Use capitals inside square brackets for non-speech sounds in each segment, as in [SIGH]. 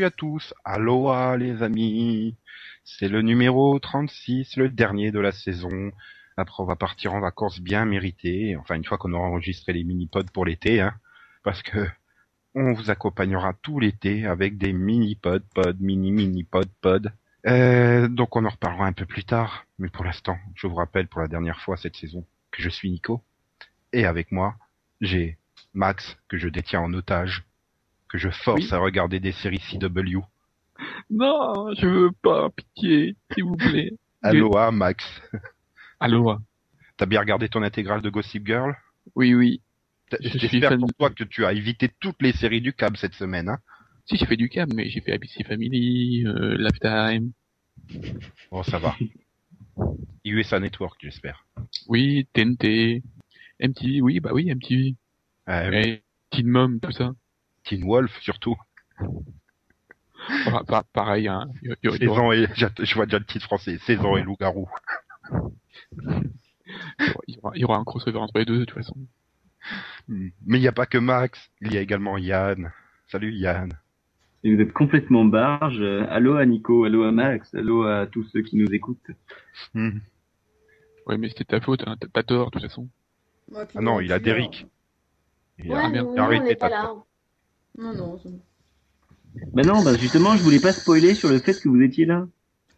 Salut à tous. Aloha les amis. C'est le numéro 36, le dernier de la saison. Après, on va partir en vacances bien méritées. Enfin, une fois qu'on aura enregistré les mini-pods pour l'été, hein. Parce que on vous accompagnera tout l'été avec des mini-pods, pods, mini-mini-pods, pods. Euh, donc on en reparlera un peu plus tard. Mais pour l'instant, je vous rappelle pour la dernière fois cette saison que je suis Nico. Et avec moi, j'ai Max, que je détiens en otage, que je force Oui. à regarder des séries CW. Non, je veux pas, pitié, s'il vous plaît. [LAUGHS] Aloha Max. [LAUGHS] Aloha. T'as bien regardé ton intégrale de Gossip Girl? Oui, oui. J'espère pour toi que tu as évité toutes les séries du câble cette semaine. Hein Si, j'ai fait du câble, mais j'ai fait ABC Family, euh, Lifetime. bon, ça va. USA Network, j'espère. Oui, TNT. MTV, oui, bah oui, MTV. Euh, Et Teen Mom, tout ça. Teen Wolf, surtout. Pa- pareil, hein. Y- y Saison et, je vois déjà le titre français. Saison et loup-garou. il y aura- il y aura un crossover entre les deux, de toute façon. Hmm. Mais il n'y a pas que Max. Il y a également Yann. Salut Yann. Et vous êtes complètement barge. Allô à Nico, allô à Max, allô à tous ceux qui nous écoutent. Hmm. Ouais, mais c'était ta faute, hein. T'as- T'as tort, de toute façon. Ouais, Ah non, il a puis, Derrick. Il Ouais, a, arrêté n'est pas ta là. faute. Non, non. Bah non, bah justement, je voulais pas spoiler sur le fait que vous étiez là.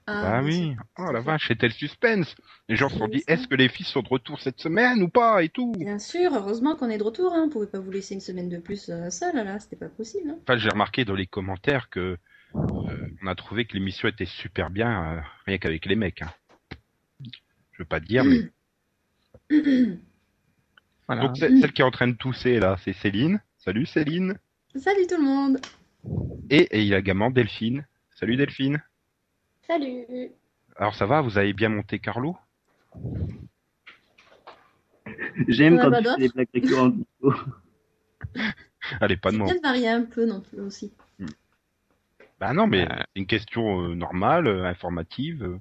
Ah bien oui. Oh la vache, c'était le suspense. Les gens se sont dit, est-ce que les filles sont de retour cette semaine ou pas et tout? Bien sûr, heureusement qu'on est de retour. Hein. On pouvait pas vous laisser une semaine de plus euh, seule, là. C'était pas possible. Hein. Enfin, j'ai remarqué dans les commentaires que euh, on a trouvé que l'émission était super bien, euh, rien qu'avec les mecs. Hein. Je veux pas te dire, mais [COUGHS] Voilà. donc c'est- celle qui est en train de tousser là, c'est Céline. Salut Céline. Salut tout le monde. Et, et il y a également Delphine. Salut Delphine. Salut. Alors ça va, vous avez bien monté Carlo? J'aime quand pas tu fais des blagues récurrentes. Allez, pas de moi. bien de varier un peu non plus aussi. Bah non, mais Euh. c'est une question euh, normale, euh, informative. euh,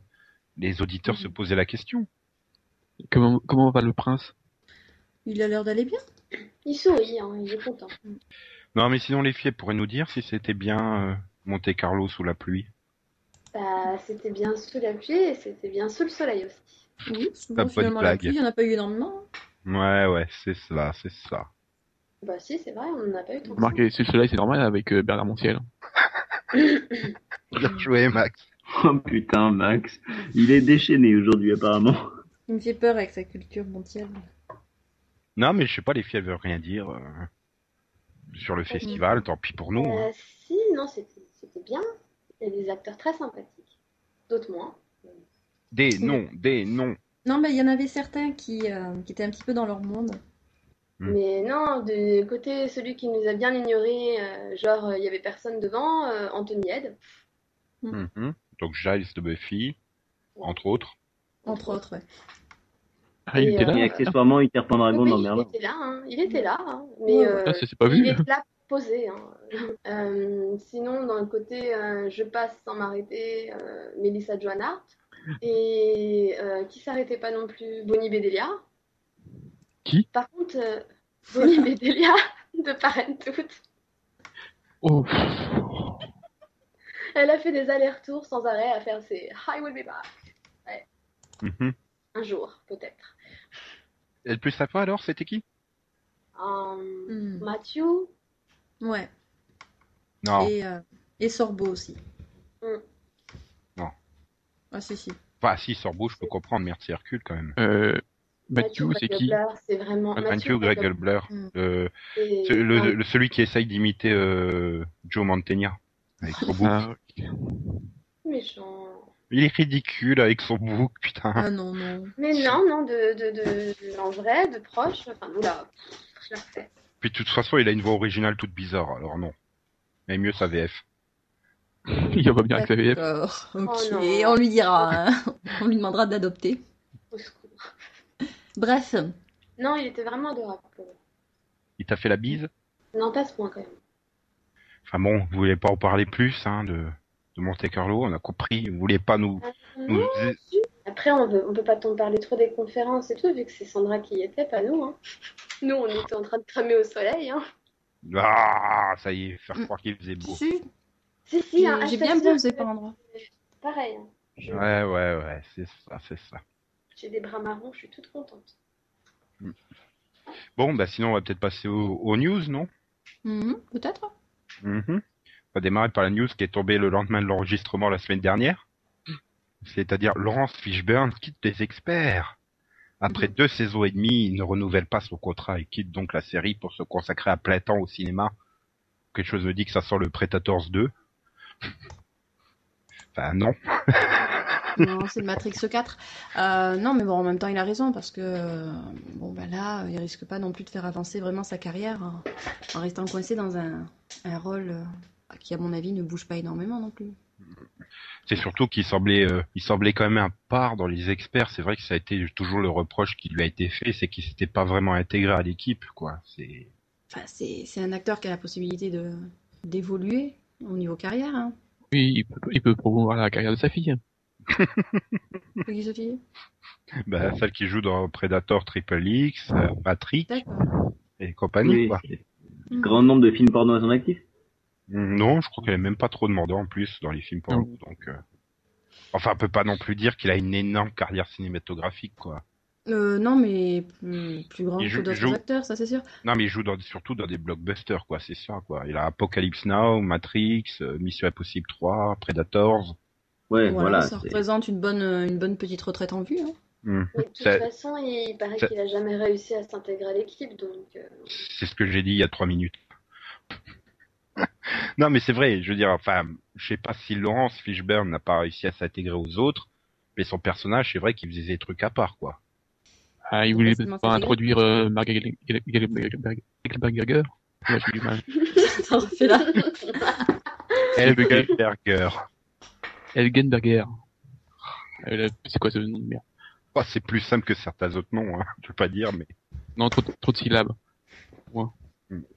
les auditeurs se posaient la question. Comment, comment va le prince? Il a l'air d'aller bien. Il sourit, hein, il est content. Non, mais sinon les filles pourraient nous dire si c'était bien euh, Monte Carlo sous la pluie. Bah, c'était bien sous la pluie et c'était bien sous le soleil aussi. Oui, Pas souvent de finalement la blague. pluie, il y en a pas eu énormément. Ouais, ouais, c'est ça, c'est ça. Bah si, c'est vrai, on n'en a pas eu tant que ça. Remarquez, c'est le soleil, c'est normal avec euh, Bernard Montiel. [LAUGHS] Bien joué, Max. Oh putain, Max. Il est déchaîné aujourd'hui apparemment. Il me fait peur avec sa culture mondiale. Non, mais je sais pas, les filles elles veulent rien dire euh, sur le festival. Tant pis pour nous. hein. Euh, si, non, c'était bien. Il y a des acteurs très sympathiques. D'autres moins. Des noms, des noms. Non, mais il y en avait certains qui, euh, qui étaient un petit peu dans leur monde. Hmm. Mais non, de côté celui qui nous a bien ignoré, euh, genre euh, il y avait personne devant, euh, Anthony Head. Mhm. Donc Giles de Buffy, entre autres. Entre autres, ouais. Ah, il Et, était euh, là Et accessoirement, Hyper Pendragon Oui, dans il était là, hein. Il était là, hein. Mais Ouais, euh, ça, c'est pas il était là posé. Hein. Euh, sinon, dans le côté euh, je passe sans m'arrêter, euh, Mélissa Joan Hart. Et euh, qui s'arrêtait pas non plus, Bonnie Bedelia. Qui? Par contre, euh, Bonnie [LAUGHS] Bedelia de Parenthood, Oh, elle a fait des allers-retours sans arrêt à faire ses I will be back. Mhm. Un jour, peut-être. Et le plus sympa alors, c'était qui Euh, Hmm. Matthew, Ouais. Non. Et, euh, et Sorbo aussi. Hmm. Non. Ah, si, si. Enfin, si, Sorbo, je peux comprendre. Merci Hercule quand même. euh, Matthew, c'est qui? C'est vraiment. Matthew Gregelbler. Mm. Euh, c'est- c'est le, celui qui essaye d'imiter euh, Joe Mantegna. Avec son bouc. Ah, méchant. Il est ridicule avec son bouc, putain. Ah non, non. Mais non, non, de, de, de, de- en vrai, de proche, enfin, oula, je la refais. Puis de toute façon, il a une voix originale toute bizarre, alors non. Mais mieux sa VF. [LAUGHS] Il va bien avec la VF. D'accord. Ok, Oh on lui dira. hein. On lui demandera d'adopter. Au secours. Bref. Non, il était vraiment adorable. Il t'a fait la bise? Non, pas ce point quand même. Enfin bon, vous voulez pas en parler plus, hein, de, de Monte Carlo, on a compris. Vous voulez pas nous... nous... Non. Après, on on peut pas t'en parler trop des conférences et tout, vu que c'est Sandra qui y était, pas nous. Hein. Nous, on était en train de cramer au soleil. Hein. Ah, ça y est, faire Mm. croire qu'il faisait beau. Si, Si, si, hein, j'ai bien que- par endroit. Pareil. hein. Je- Ouais, ouais, ouais, c'est ça, c'est ça. J'ai des bras marrons, je suis toute contente. Bon, bah sinon, on va peut-être passer aux, aux news, non? Mhm, Peut-être. Mhm. On va démarrer par la news qui est tombée le lendemain de l'enregistrement la semaine dernière. C'est-à-dire Laurence Fishburne quitte les experts. Après deux saisons et demie, il ne renouvelle pas son contrat et quitte donc la série pour se consacrer à plein temps au cinéma. Quelque chose me dit que ça sent le Predators 2. Enfin non. [LAUGHS] Non, c'est le Matrix 4. Euh, non, mais bon, en même temps, il a raison parce que bon, bah là, il risque pas non plus de faire avancer vraiment sa carrière hein, en restant coincé dans un, un rôle euh, qui, à mon avis, ne bouge pas énormément non plus. C'est surtout qu'il semblait, euh, il semblait quand même un part dans les experts. C'est vrai que ça a été toujours le reproche qui lui a été fait, c'est qu'il s'était pas vraiment intégré à l'équipe, quoi. C'est Enfin, c'est c'est un acteur qui a la possibilité de d'évoluer au niveau carrière. Hein. Oui, il peut, il peut promouvoir la carrière de sa fille. [LAUGHS] Qui, Sophie bah, celle qui joue dans Predator Triple X, euh, Matrix D'accord. et compagnie, Oui, quoi. Grand nombre de films porno à son actif. Non, je crois qu'elle est même pas trop demandée en plus dans les films porno, donc. euh, Enfin, on peut pas non plus dire qu'il a une énorme carrière cinématographique, quoi. Euh, non, mais plus, plus grand que joue- d'autres joue- acteurs, ça c'est sûr. Non, mais il joue dans, surtout dans des blockbusters, quoi. C'est ça, quoi. Il a Apocalypse Now, Matrix, euh, Mission Impossible 3, Predators. Ouais, Voilà, voilà. ça représente une bonne, une bonne petite retraite en vue. hein. Mm. Mais de toute Ça- façon, il paraît qu'il a jamais réussi à s'intégrer à l'équipe, donc euh, C'est ce que j'ai dit il y a trois minutes. Non, mais c'est vrai, je veux dire, enfin, je sais pas si Laurence Fishburne n'a pas réussi à s'intégrer aux autres, mais son personnage, c'est vrai qu'il faisait des trucs à part, quoi. Ah, il voulait pas introduire euh, Marga Gelberger. Ouais, j'ai du mal. T'en refais là. Elgenberger. Elgenberger. Euh, C'est quoi ce nom de merde Oh, c'est plus simple que certains autres noms, hein. Je veux pas dire, mais Non, trop, trop de syllabes.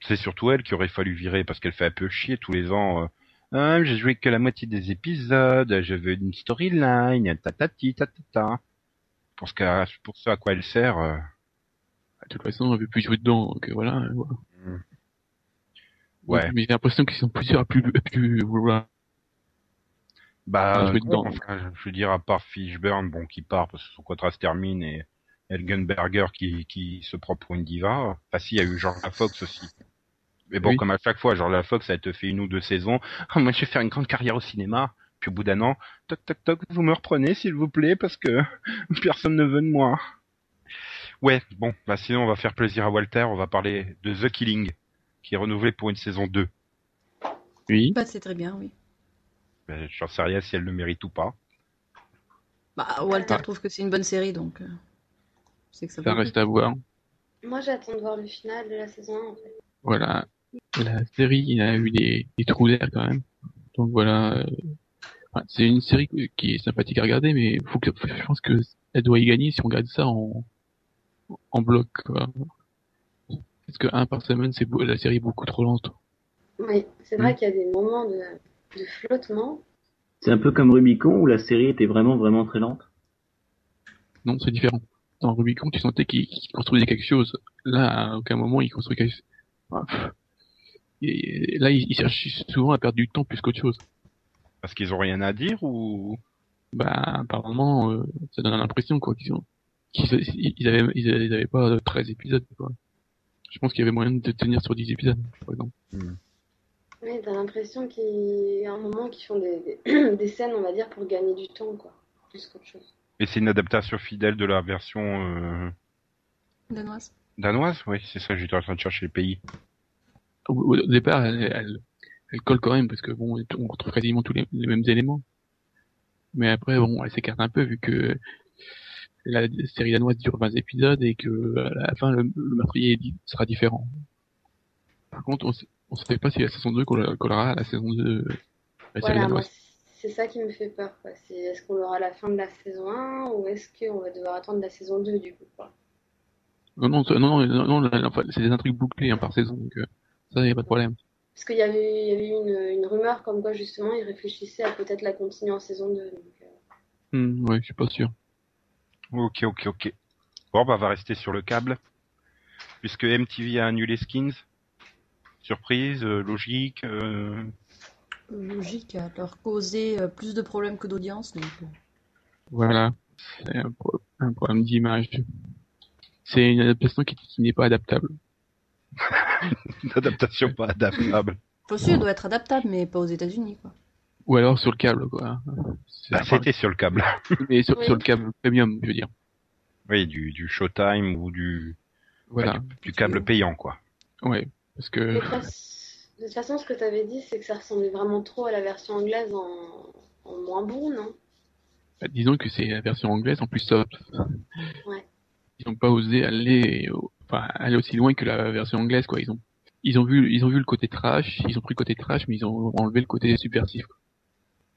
C'est surtout elle qui aurait fallu virer parce qu'elle fait un peu chier tous les ans. euh, Ah, j'ai joué que la moitié des épisodes, je veux une storyline, tatati, tatata. Pour ce, qu'à- pour ce à quoi elle sert, euh, De toute façon, on veut plus jouer dedans, donc euh, voilà. euh, voilà. ouais. Mais j'ai l'impression qu'ils sont plusieurs à plus, à plus vouloir. Bah, Ah, dedans. enfin, je veux dire, à part Fishburne, bon, qui part parce que son contrat se termine, et Elgenberger qui, qui se prend pour une diva. Enfin, si, il y a eu George Fox aussi. Mais bon, Oui. comme à chaque fois, George Fox, ça te fait une ou deux saisons. Ah, [LAUGHS] moi, je vais faire une grande carrière au cinéma. Puis au bout d'un an, toc, toc, toc, vous me reprenez, s'il vous plaît, parce que [LAUGHS] personne ne veut de moi. Ouais, bon, bah sinon, on va faire plaisir à Walter, on va parler de The Killing, qui est renouvelé pour une saison 2. Oui. Bah, c'est très bien, oui. Ben, J'en sais rien si elle le mérite ou pas. Bah, Walter Ah. trouve que c'est une bonne série, donc euh, c'est que ça, reste à voir. moi j'attends de voir le final de la saison 1 en fait. Voilà. La série, il a eu des, des trous d'air quand même. Donc voilà. euh, enfin, c'est une série qui est sympathique à regarder, mais faut que, je pense que elle doit y gagner si on regarde ça en, en bloc. Quoi. Parce que un par semaine, c'est la série est beaucoup trop lente. Oui, c'est vrai qu'il y a des moments de, de flottement. C'est un peu comme Rubicon où la série était vraiment vraiment très lente. Non, c'est différent. Dans Rubicon, tu sentais qu'il construisait quelque chose. Là, à aucun moment, il construit quelque chose. Et là, il, il cherche souvent à perdre du temps plus qu'autre chose. Parce qu'ils ont rien à dire ou... Bah, apparemment, euh, ça donne l'impression, quoi, qu'ils ont, qu'ils, ils avaient, ils avaient, ils avaient pas 13 épisodes, quoi. Je pense qu'il y avait moyen de tenir sur 10 épisodes, par exemple. Oui, t'as l'impression qu'il y a un moment qu'ils font des, des, [CLEARS THROAT] des scènes, on va dire, pour gagner du temps, quoi. Plus qu'autre chose. Et c'est une adaptation fidèle de la version euh, Danoise. danoise Oui, c'est ça, j'étais en train de chercher le pays. Au, départ, elle, elle, elle colle quand même, parce que bon, on retrouve quasiment tous les, les mêmes éléments. Mais après, bon, elle s'écarte un peu, vu que la série danoise dure 20 épisodes et que à la fin, le, le meurtrier sera différent. Par contre, on, s- on savait pas si la saison 2 colla- collera à la saison 2. La série Voilà, danoise. C'est ça qui me fait peur, quoi. C'est est-ce qu'on l'aura à la fin de la saison 1 ou est-ce qu'on va devoir attendre la saison 2 du coup, quoi? Non, non, non, non, c'est des intrigues bouclées hein, par saison, donc euh, ça, y a pas de problème. Parce qu'il y avait, il y avait une, une rumeur comme quoi justement ils réfléchissaient à peut-être la continuer en saison 2. Donc, euh, Hmm, ouais, je suis pas sûr. Ok, ok, ok. Bon, bah, on va rester sur le câble. Puisque MTV a annulé Skins. Surprise, euh, logique. Logique à leur causer euh, plus de problèmes que d'audience. Donc, euh, Voilà, c'est un, pro- un problème d'image. C'est une adaptation qui, qui n'est pas adaptable. [LAUGHS] Une adaptation pas adaptable. Aussi, elle doit être adaptable, mais pas aux États-Unis, quoi. Ou alors sur le câble, quoi. Bah, C'était sur le câble. [LAUGHS] Mais sur, Oui. sur le câble premium, je veux dire. Oui, du, du Showtime ou du, Voilà. du, du câble payant, quoi. Ouais, parce que de, toute façon- ce que tu avais dit, c'est que ça ressemblait vraiment trop à la version anglaise en, en moins bon, non? bah, disons que c'est la version anglaise en plus soft. Ouais. Ils n'ont pas osé aller, au- enfin, aller aussi loin que la version anglaise, quoi. Ils ont, ils ont vu, ils ont vu le côté trash, ils ont pris le côté trash, mais ils ont enlevé le côté subversif. quoi.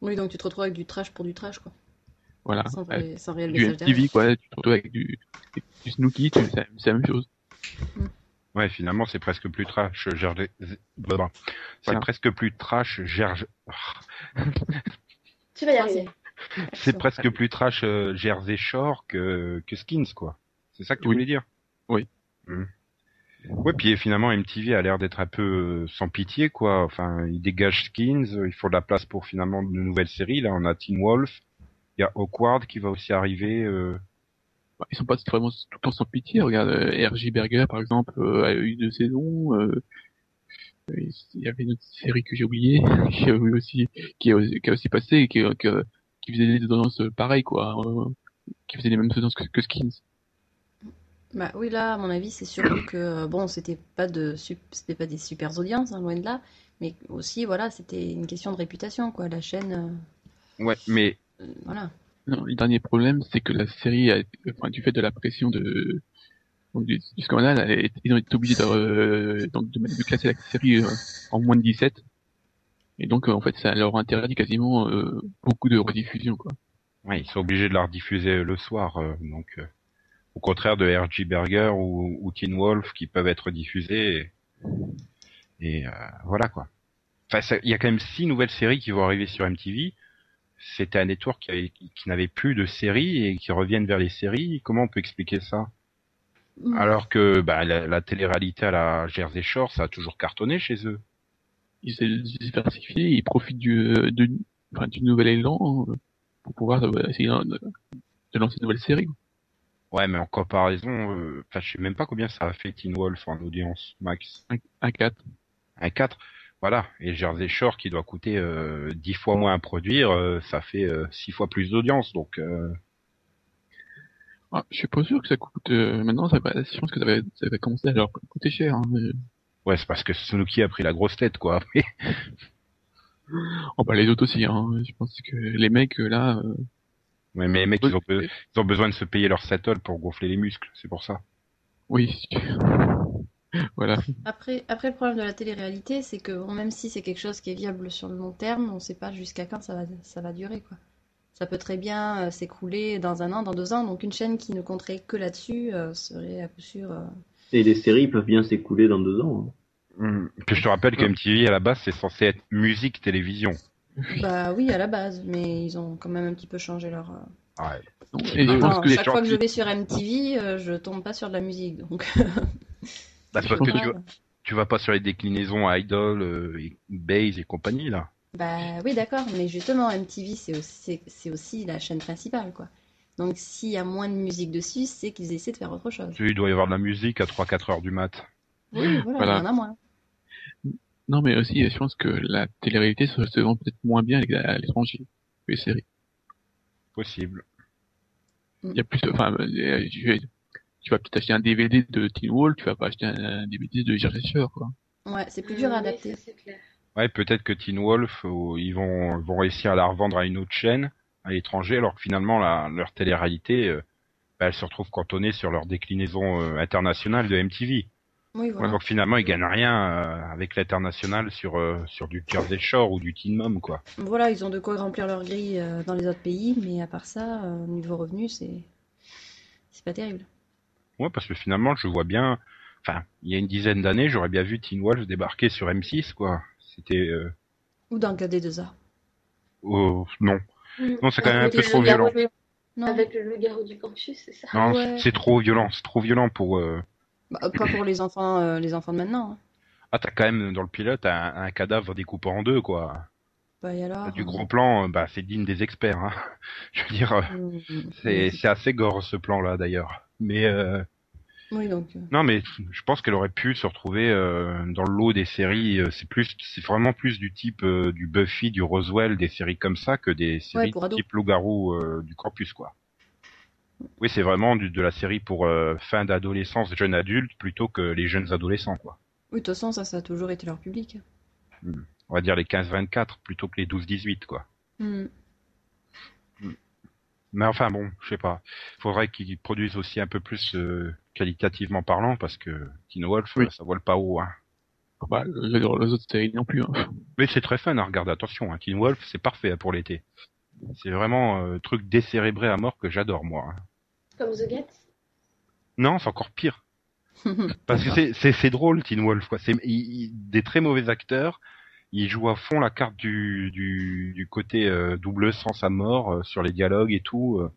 Oui, donc tu te retrouves avec du trash pour du trash, quoi. Voilà. Sans, sans réel du message derrière. MTV, quoi. Tu te retrouves avec du, du Snooki, c'est c'est la même chose. Ouais, finalement, c'est presque plus trash. Jersey- Blablabla. C'est Voilà. presque plus trash. Jersey- Tu vas y arriver. [LAUGHS] C'est presque plus trash euh, Jersey Shore que, que Skins, quoi. C'est ça que tu Oui. voulais dire? Oui. Hmm. Ouais, puis finalement, MTV a l'air d'être un peu euh, sans pitié, quoi. Enfin, ils dégagent Skins, euh, il faut de la place pour finalement de nouvelles séries. Là, on a Teen Wolf, il y a Awkward qui va aussi arriver. euh, Bah, ils sont pas vraiment tout le temps sans pitié. Regarde, euh, RJ Berger, par exemple, euh, a eu deux saisons. euh, il y avait une autre série que j'ai oubliée, [LAUGHS] qui a eu aussi, qui a, qui a aussi passé, et qui, qui, qui faisait des audiences pareilles, quoi. euh, qui faisait les mêmes audiences que, que Skins. Bah oui, là, à mon avis, c'est surtout que bon, c'était pas de sup- c'était pas des super audiences, hein, loin de là, mais aussi voilà, c'était une question de réputation, quoi. La chaîne, Ouais, mais euh, voilà. Le dernier problème, c'est que la série, a, enfin, du fait de la pression de, du, scandale, ils ont été obligés de, euh, donc, de, classer la série euh, en moins de 17. Et donc, euh, en fait, ça leur interdit quasiment euh, beaucoup de rediffusion, quoi. ouais, ils sont obligés de la rediffuser le soir. donc, au contraire de RG Berger ou, ou Teen Wolf qui peuvent être diffusés. Et, et, voilà, quoi. Enfin, il y a quand même six nouvelles séries qui vont arriver sur MTV. C'était un network qui, avait- qui n'avait plus de séries et qui reviennent vers les séries. Comment on peut expliquer ça? Mm. Alors que bah, la, la télé-réalité à la Jersey Shore, ça a toujours cartonné chez eux. Ils se diversifier, ils profitent du, euh, enfin, du nouvel élan euh, pour pouvoir euh, essayer de, de lancer une nouvelle série. Ouais, mais en comparaison, euh, enfin, je sais même pas combien ça a fait Teen Wolf en audience max. Un, un 4. Un 4 Voilà. Et Jersey Shore qui doit coûter euh, 10 fois moins à produire, euh, ça fait euh, 6 fois plus d'audience. Donc, euh, Ah, je suis pas sûr que ça coûte. euh, maintenant, ça je pense que ça va, ça va commencer à leur coûter cher. Hein, mais- ouais, c'est parce que Suzuki a pris la grosse tête, quoi. [LAUGHS] Oh bah les autres aussi. Hein. Je pense que les mecs là, euh, ouais, mais les mecs, ils ont, ils ont besoin de se payer leur settle pour gonfler les muscles. C'est pour ça. oui. [LAUGHS] voilà. Après, après, le problème de la télé-réalité, c'est que bon, même si c'est quelque chose qui est viable sur le long terme, on sait pas jusqu'à quand ça va, ça va durer, quoi. Ça peut très bien euh, s'écrouler dans un an, dans deux ans, donc une chaîne qui ne compterait que là-dessus euh, serait à coup sûr. euh, Et les séries peuvent bien s'écouler dans deux ans. hein. Puis je te rappelle que MTV à la base, c'est censé être musique télévision. Bah oui, à la base, mais ils ont quand même un petit peu changé leur. euh, Ouais. Et chaque fois que je vais sur MTV, euh, je tombe pas sur de la musique, donc. [LAUGHS] Bah, parce que tu, tu vas pas sur les déclinaisons Idol, euh, et Base et compagnie là. Bah oui, d'accord, mais justement, MTV, c'est aussi, la chaîne principale, quoi. Donc s'il y a moins de musique dessus, c'est qu'ils essaient de faire autre chose. Il doit y avoir de la musique à 3-4 heures du mat. Oui, voilà, Voilà. il y en a moins. Non, mais aussi, je pense que la télé-réalité se, vend peut-être moins bien à l'étranger que les séries. Possible. Il y a plus, de- enfin, euh, tu, vas- peut-être acheter un DVD de Teen Wolf, tu vas pas acheter un, un DVD de Jersey Shore, quoi. Ouais, c'est plus dur à Oui, adapter. c'est clair. Ouais, peut-être que Teen Wolf, euh, ils vont, vont réussir à la revendre à une autre chaîne à l'étranger, alors que finalement, la, leur télé-réalité, euh, bah, elle se retrouve cantonnée sur leur déclinaison euh, internationale de MTV. Oui, Ouais, voilà. donc finalement, ils gagnent rien euh, avec l'international sur euh, sur du Jersey Shore ou du Teen Mom, quoi. Voilà, ils ont de quoi remplir leur grille euh, dans les autres pays, mais à part ça, euh, niveau revenu, c'est c'est pas terrible. Ouais, parce que finalement, je vois bien. Enfin, il y a une dizaine d'années, j'aurais bien vu Teen Wolf débarquer sur M6, quoi. C'était euh, Ou dans KD2A. oh, non, non, c'est quand même un peu trop violent. Non, Avec le loup-garou du campus, c'est ça? Non, Ouais. c'est trop violent, c'est trop violent pour. euh, Bah, pas pour les enfants, euh, les enfants de maintenant. hein. Ah, t'as quand même dans le pilote un, un cadavre découpé en deux, quoi. Bah, et alors? Du gros plan, bah c'est digne des experts. Hein. [LAUGHS] Je veux dire, c'est hum, c'est assez gore ce plan-là d'ailleurs. Mais euh, Oui, donc. euh, non, mais je pense qu'elle aurait pu se retrouver euh, dans le lot des séries. c'est plus, c'est vraiment plus du type euh, du Buffy, du Roswell, des séries comme ça que des séries ados. type loup-garou du campus, quoi. Oui, c'est vraiment du, de la série pour fin d'adolescence, jeune adulte, plutôt que les jeunes adolescents, quoi. Oui, de toute façon, ça, ça a toujours été leur public. On va dire les 15-24 plutôt que les 12-18, quoi. Hum. Mais enfin bon, je sais pas. Faudrait qu'ils produisent aussi un peu plus euh, qualitativement parlant parce que Teen Wolf, Oui. ça vole pas haut. Hein. Bah, veux dire, les autres séries non plus. Hein. Mais c'est très fun à regarder. Attention, hein. Teen Wolf, c'est parfait pour l'été. C'est vraiment euh, truc décérébré à mort que j'adore moi. hein. Comme The Get Non, c'est encore pire. [LAUGHS] Parce que c'est- c'est c'est drôle Teen Wolf quoi. C'est il- il- des très mauvais acteurs. Ils jouent à fond la carte du du, du côté euh, double sens à mort euh, sur les dialogues et tout. euh.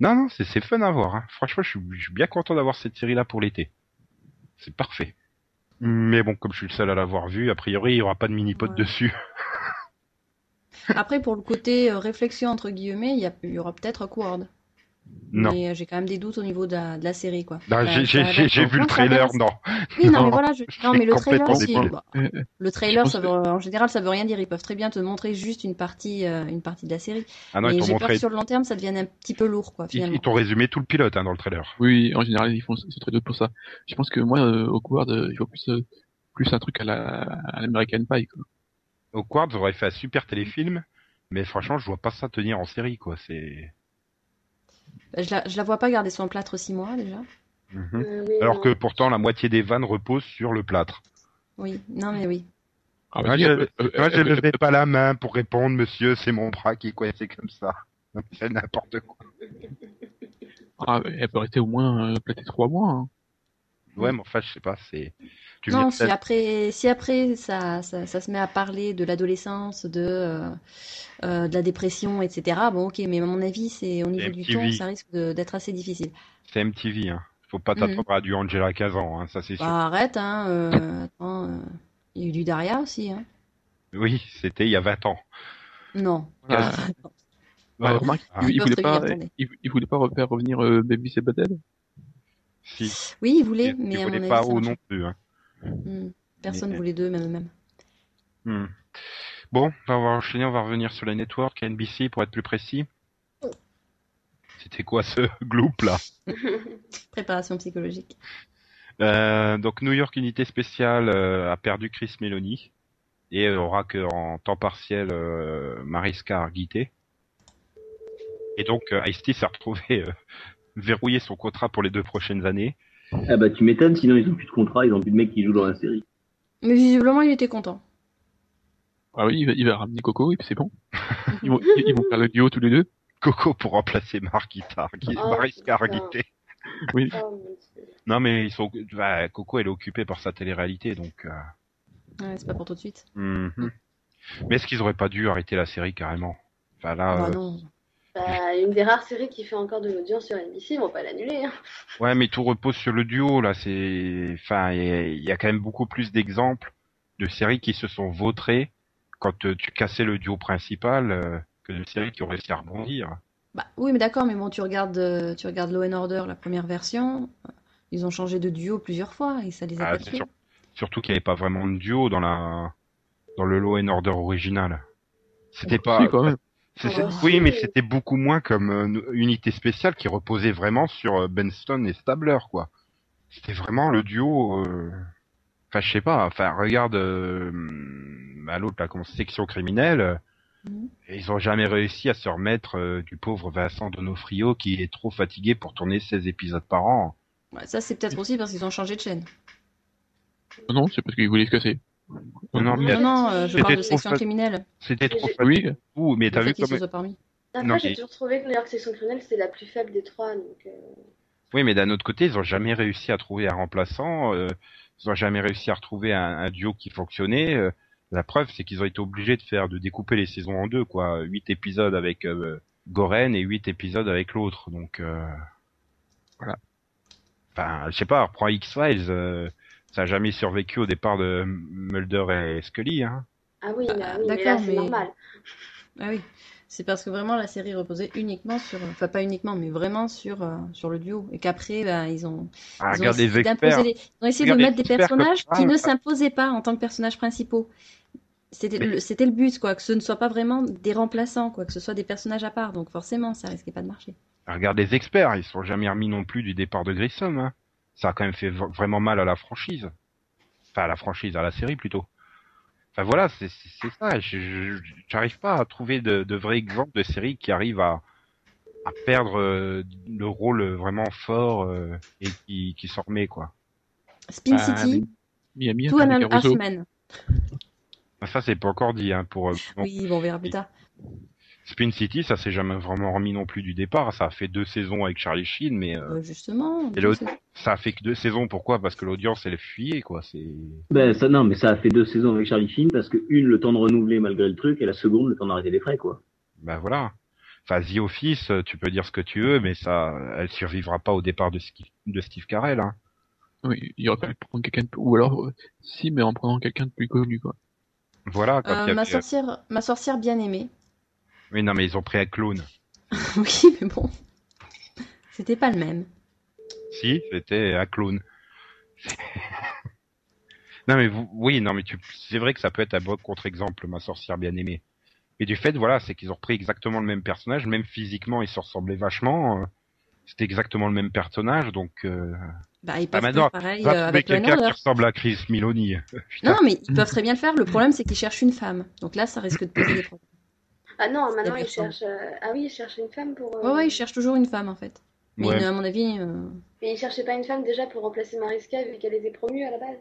Non non, c'est c'est fun à voir. Hein. Franchement, je suis, je suis bien content d'avoir cette série là pour l'été. C'est parfait. Mais bon, comme je suis le seul à l'avoir vu, a priori il y aura pas de mini pod Ouais. dessus. [LAUGHS] Après, pour le côté euh, réflexion, entre guillemets, il y, il aura peut-être Awkward. Non. Mais euh, j'ai quand même des doutes au niveau de la, de la série, quoi. Non, Bah, j'ai- ça j'ai vu le Non, trailer, non. Oui, non, Non, mais voilà, je... non, mais le trailer bah, le trailer, pense ça veut, en général, ça veut rien dire. Ils peuvent très bien te montrer juste une partie, euh, une partie de la série. Ah non, ils mais t'ont j'ai peur montré. que sur le long terme, ça devienne un petit peu lourd, quoi, Ils, finalement. ils t'ont résumé tout le pilote hein, dans le trailer. Oui, en général, ils font ce truc pour ça. Je pense que moi, euh, Awkward, euh, je vois plus, euh, plus un truc à la, à l'American Pie, quoi. Awkward aurait fait un super téléfilm, mais franchement, je vois pas ça tenir en série, quoi. C'est. Bah, Je la, je la vois pas garder son plâtre six mois, déjà. Mhm. Euh, oui, Alors non. que pourtant, la moitié des vannes repose sur le plâtre. Oui, non, mais oui. Ah, Moi, vas-y, je, euh, euh, moi, je euh, levais pas la main pour répondre, monsieur, c'est mon bras qui est coincé comme ça. [LAUGHS] C'est n'importe quoi. ah, elle peut rester au moins euh, platée trois mois. Hein. Ouais, mais enfin, je sais pas, c'est. Non, si après, si après ça, ça, ça se met à parler de l'adolescence, de, euh, euh, de la dépression, etc. Bon, ok, mais à mon avis, c'est au niveau du ton, ça risque d'être assez difficile. c'est MTV, hein. Faut pas Mhm. t'attendre à du Angela Kazan, hein, ça c'est sûr. Bah, arrête, hein. euh, [LAUGHS] attends, euh, il y a eu du Daria aussi, hein. Oui, c'était il y a 20 ans. Non. Oh, remarque, ah, il, il voulait pas, il, il voulait pas refaire revenir euh, Baby Butthead. Si. Oui, il voulait, mais il à mon voulait avis, pas haut non plus. Hein. Hmm. Personne Mais- voulait deux, même même. Hmm. Bon, on va enchaîner, on va revenir sur la network, NBC pour être plus précis. C'était quoi ce [LAUGHS] gloop là? [LAUGHS] Préparation psychologique. Euh, Donc New York Unité Spéciale euh, a perdu Chris Meloni et euh, aura que en temps partiel euh, Mariska Hargitay. Et donc Ice-T s'est retrouvé verrouillé son contrat pour les deux prochaines années. Ah bah tu m'étonnes, sinon ils ont plus de contrat, ils ont plus de mecs qui jouent dans la série. Mais visiblement, il était content. Ah oui, il va, il va ramener Coco et puis c'est bon. [LAUGHS] Ils vont, ils, ils vont faire le duo tous les deux. Coco pour remplacer Margita, Hargi- Oh, Mariska. Oui. Oh. Non mais ils sont, bah, Coco elle est occupée par sa télé-réalité donc. euh, Ouais, c'est pas pour tout de suite. mhm. Mais est-ce qu'ils auraient pas dû arrêter la série carrément? Enfin là, Ah euh, non. Bah, une des rares séries qui fait encore de l'audience sur NBC, ils vont pas l'annuler. Hein. Ouais, mais tout repose sur le duo là. C'est, enfin, il y, a- il y a quand même beaucoup plus d'exemples de séries qui se sont vautrées quand euh, tu cassais le duo principal euh, que de séries qui ont réussi à rebondir. Bah, oui, mais d'accord, mais bon, tu regardes, euh, tu regardes Law and Order, la première version. Ils ont changé de duo plusieurs fois et ça les a Ah, pas. Surtout qu'il n'y avait pas vraiment de duo dans la dans le Law and Order original. C'était pas. Si, quand même. C'est- c'est- oui, mais c'était beaucoup moins comme euh, une unité spéciale qui reposait vraiment sur euh, Ben Stone et Stabler, quoi. C'était vraiment le duo. euh, Enfin, je sais pas. Enfin, regarde euh, à l'autre, comme section criminelle. Mhm. Ils ont jamais réussi à se remettre euh, du pauvre Vincent Donofrio qui est trop fatigué pour tourner 16 épisodes par an. Ouais, ça, c'est peut-être aussi parce qu'ils ont changé de chaîne. Non, c'est parce qu'il voulait se casser. Non, non, mais Non, non, euh, je C'était parle de section fa- criminelle. c'était trop. Oui, Ouh, mais t'as vu comme. Après, Non, j'ai mais- toujours trouvé que New York Section criminelle, c'est la plus faible des trois. Donc, euh, Oui, mais d'un autre côté, ils ont jamais réussi à trouver un remplaçant. euh, ils ont jamais réussi à retrouver un, un duo qui fonctionnait. euh, la preuve, c'est qu'ils ont été obligés de faire, de découper les saisons en deux, quoi. Huit épisodes avec euh, Goren et huit épisodes avec l'autre. Donc, euh, voilà. Enfin, je sais pas. Reprends X Files. Ça a jamais survécu au départ de Mulder et Scully. Hein. Ah oui, Ah, mais, oui, mais d'accord, c'est mais- normal. [LAUGHS] Ah oui. C'est parce que vraiment la série reposait uniquement sur, enfin pas uniquement, mais vraiment sur euh, sur le duo, et qu'après ben, ils ont Ah, Ils ont les ils ont essayé Regarde de mettre des personnages qui ne s'imposaient pas en tant que personnages principaux. C'était le, c'était le but, quoi, que ce ne soit pas vraiment des remplaçants, quoi, que ce soit des personnages à part. Donc forcément, ça risquait pas de marcher. Regarde les experts, ils sont jamais remis non plus du départ de Grissom. Hein. Ça a quand même fait vraiment mal à la franchise. Enfin, à la franchise, à la série plutôt. Enfin voilà, c'est ça. Je- J'arrive pas à trouver de, de vrais exemples de séries qui arrivent à, à perdre euh, le rôle vraiment fort euh, et qui, qui s'en remet quoi. Spin Ah, City, Miami, Two and a Half. Men. Ça c'est pas encore dit hein, pour euh, bon, Oui, bon, on verra plus tard. Spin City, ça s'est jamais vraiment remis non plus du départ. Ça a fait deux saisons avec Charlie Sheen, mais euh, Euh, justement. Et ça a fait que deux saisons. Pourquoi? Parce que l'audience elle fuyait quoi. C'est Ben, ça, non, mais ça a fait deux saisons avec Charlie Sheen parce que une, le temps de renouveler malgré le truc, et la seconde, le temps d'arrêter les frais, quoi. Ben voilà. Enfin, The Office, euh, tu peux dire ce que tu veux, mais ça, elle survivra pas au départ de, Ski- de Steve Carell. Hein. Oui, il aurait pu prendre quelqu'un de... Ou alors, si, mais en prenant quelqu'un de plus connu, quoi. Voilà. Quand Euh, ma sorcière, ma sorcière bien aimée. Mais non, mais ils ont pris un clone. [LAUGHS] oui, mais bon, c'était pas le même. Si, c'était un clone. non mais vous, oui, non mais tu, c'est vrai que ça peut être un bon contre-exemple, ma sorcière bien aimée. Mais du fait, voilà, c'est qu'ils ont repris exactement le même personnage, même physiquement, ils se ressemblaient vachement. euh, C'était exactement le même personnage, donc. Euh... Bah, ils peuvent maintenant, faire pareil Va euh, avec quelqu'un qui ressemble à Chris Miloni. Non, [LAUGHS] mais ils peuvent très bien le faire. Le problème, c'est qu'ils cherchent une femme. Donc là, ça risque de poser des problèmes. Ah non, maintenant, la ils personne. cherchent... euh, Ah oui, ils cherchent une femme pour... euh, Ouais, ouais, ils cherchent toujours une femme, en fait. Mais Ouais. euh, à mon avis, euh, Mais ils cherchaient pas une femme déjà pour remplacer Mariska vu qu'elle était promue à la base.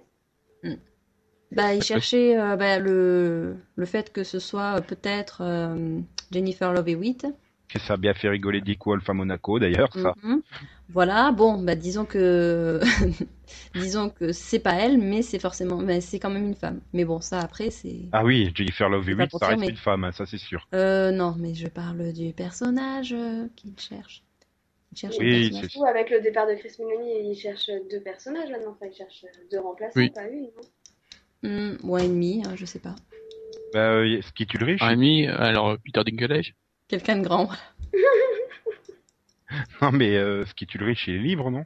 bah, ils cherchaient euh, bah, le... le fait que ce soit euh, peut-être euh, Jennifer Love Hewitt. Que ça a bien fait rigoler Dick Wolf à Monaco, d'ailleurs, ça. Mhm. Voilà, bon, bah, disons que [LAUGHS] disons que c'est pas elle, mais c'est forcément, mais c'est quand même une femme. Mais bon, ça après, c'est. Ah oui, Jennifer Love C'est pas Hewitt, pour ça reste mais- une femme, hein, ça c'est sûr. Euh, non, mais je parle du personnage euh, qu'il cherche. Il cherche Oui, un personnage. Avec le départ de Chris Meloni, ils cherchent deux personnages maintenant. Enfin, ils cherchent deux remplaçants, Oui. pas une. non Hmm, ou un ennemi, hein, je sais pas. Bah, euh, ce qui tue le riche. Un ami, alors euh, Peter Dinklage? Quelqu'un de grand. [LAUGHS] Non, mais euh, ce qui tue le riche, il est libre, non?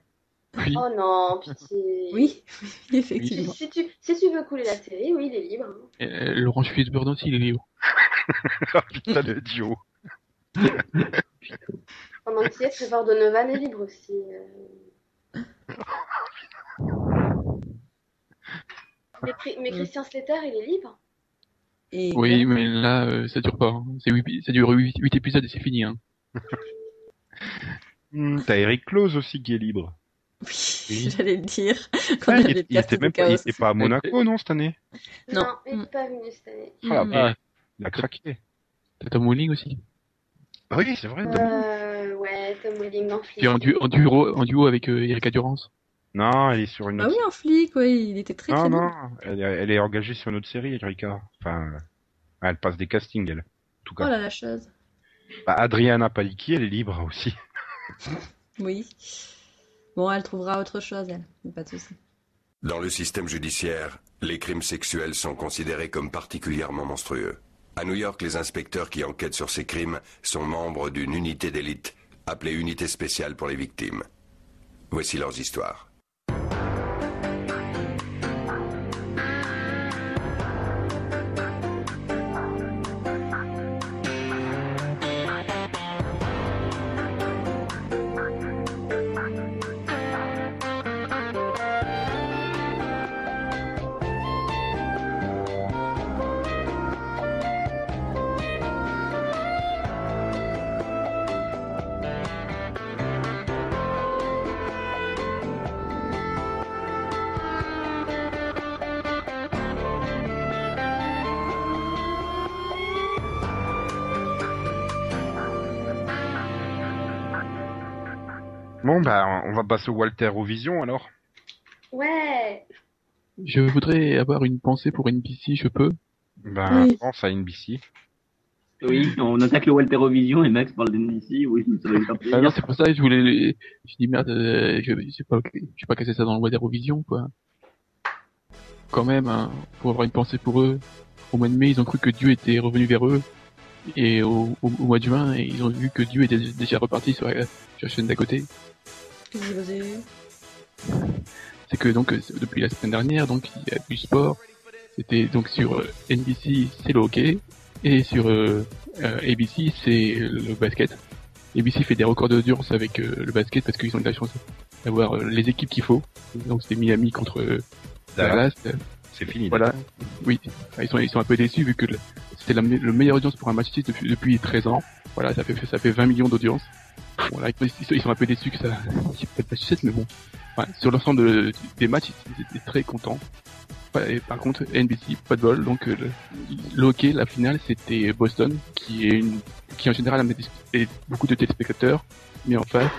Oui. Oh non, pitié. [LAUGHS] Oui, [LAUGHS] effectivement. si tu, si tu veux couler la série, oui, il est libre. hein. Euh, Laurence Fishburne aussi, il est libre. Ah putain, le duo. Pendant que tu y es, Trevor Donovan est libre aussi. euh. Mais Christian Slater, il est libre. Et Oui, mais là, euh, ça dure pas. hein. C'est huit- ça dure 8, épisodes et c'est fini. Hein. [LAUGHS] Hmm, T'as Eric Close aussi qui est libre. oui, [LAUGHS] j'allais le dire. [LAUGHS] Quand Ah, on il, il était même pas, il Chaos. était pas à Monaco, non, cette année? Non. Non, il Mm. n'est pas venu cette année. Ah, Mm. merde, Il a craqué. T'as Tom Welling aussi? Ah Oui, c'est vrai. Tom. Euh, ouais, Tom Welling dans Puis en, Flic. du- en, duo, en duo avec euh, Erika Durance. Non, elle est sur une Ah autre oui, en flic, oui, il était très Non, très non, bon. elle, est- elle est engagée sur une autre série, Erika. Enfin, elle passe des castings, elle. En tout Oh là la chose. Bah, Adriana Palicki, elle est libre aussi. [LAUGHS] Oui. Bon, elle trouvera autre chose, elle. Pas de souci. Dans le système judiciaire, les crimes sexuels sont considérés comme particulièrement monstrueux. À New York, les inspecteurs qui enquêtent sur ces crimes sont membres d'une unité d'élite appelée Unité spéciale pour les victimes. Voici leurs histoires. Bon, bah, on va passer au Walter au Vision alors. Ouais. Je voudrais avoir une pensée pour NBC, je peux? Ben, Oui. pense à NBC. Oui, on attaque le Walterovision et Max parle d'NBC. Oui, ça va Ah non, c'est pour ça que je voulais... Je dis merde, euh, je sais pas, je vais pas casser ça dans le Water Vision, quoi. Quand même, hein, pour avoir une pensée pour eux. Au mois de mai, ils ont cru que Dieu était revenu vers eux. Et au, au, au mois de juin, ils ont vu que Dieu était déjà reparti sur la, sur la chaîne d'à côté. C'est que donc euh, depuis la semaine dernière, donc il y a du sport. C'était donc sur euh, NBC, c'est le hockey, et sur euh, ABC, c'est le basket. ABC fait des records d'audience avec euh, le basket parce qu'ils ont eu la chance d'avoir euh, les équipes qu'il faut. Donc c'était Miami contre euh, Dallas, Dallas. C'est fini. Voilà. Oui. Ils sont ils sont un peu déçus vu que c'était la, le meilleure audience pour un match ici depuis, depuis 13 ans. Voilà, ça fait ça fait 20 millions d'audience. Voilà, ils, sont- ils sont un peu déçus que ça qu'il n'y ait pas de match ici, mais bon. Sur l'ensemble de- des matchs, ils étaient très contents. Et par contre, NBC, pas de bol. Donc euh, le, le hockey, la finale, c'était Boston, qui est une, qui en général a beaucoup de téléspectateurs, mais en face,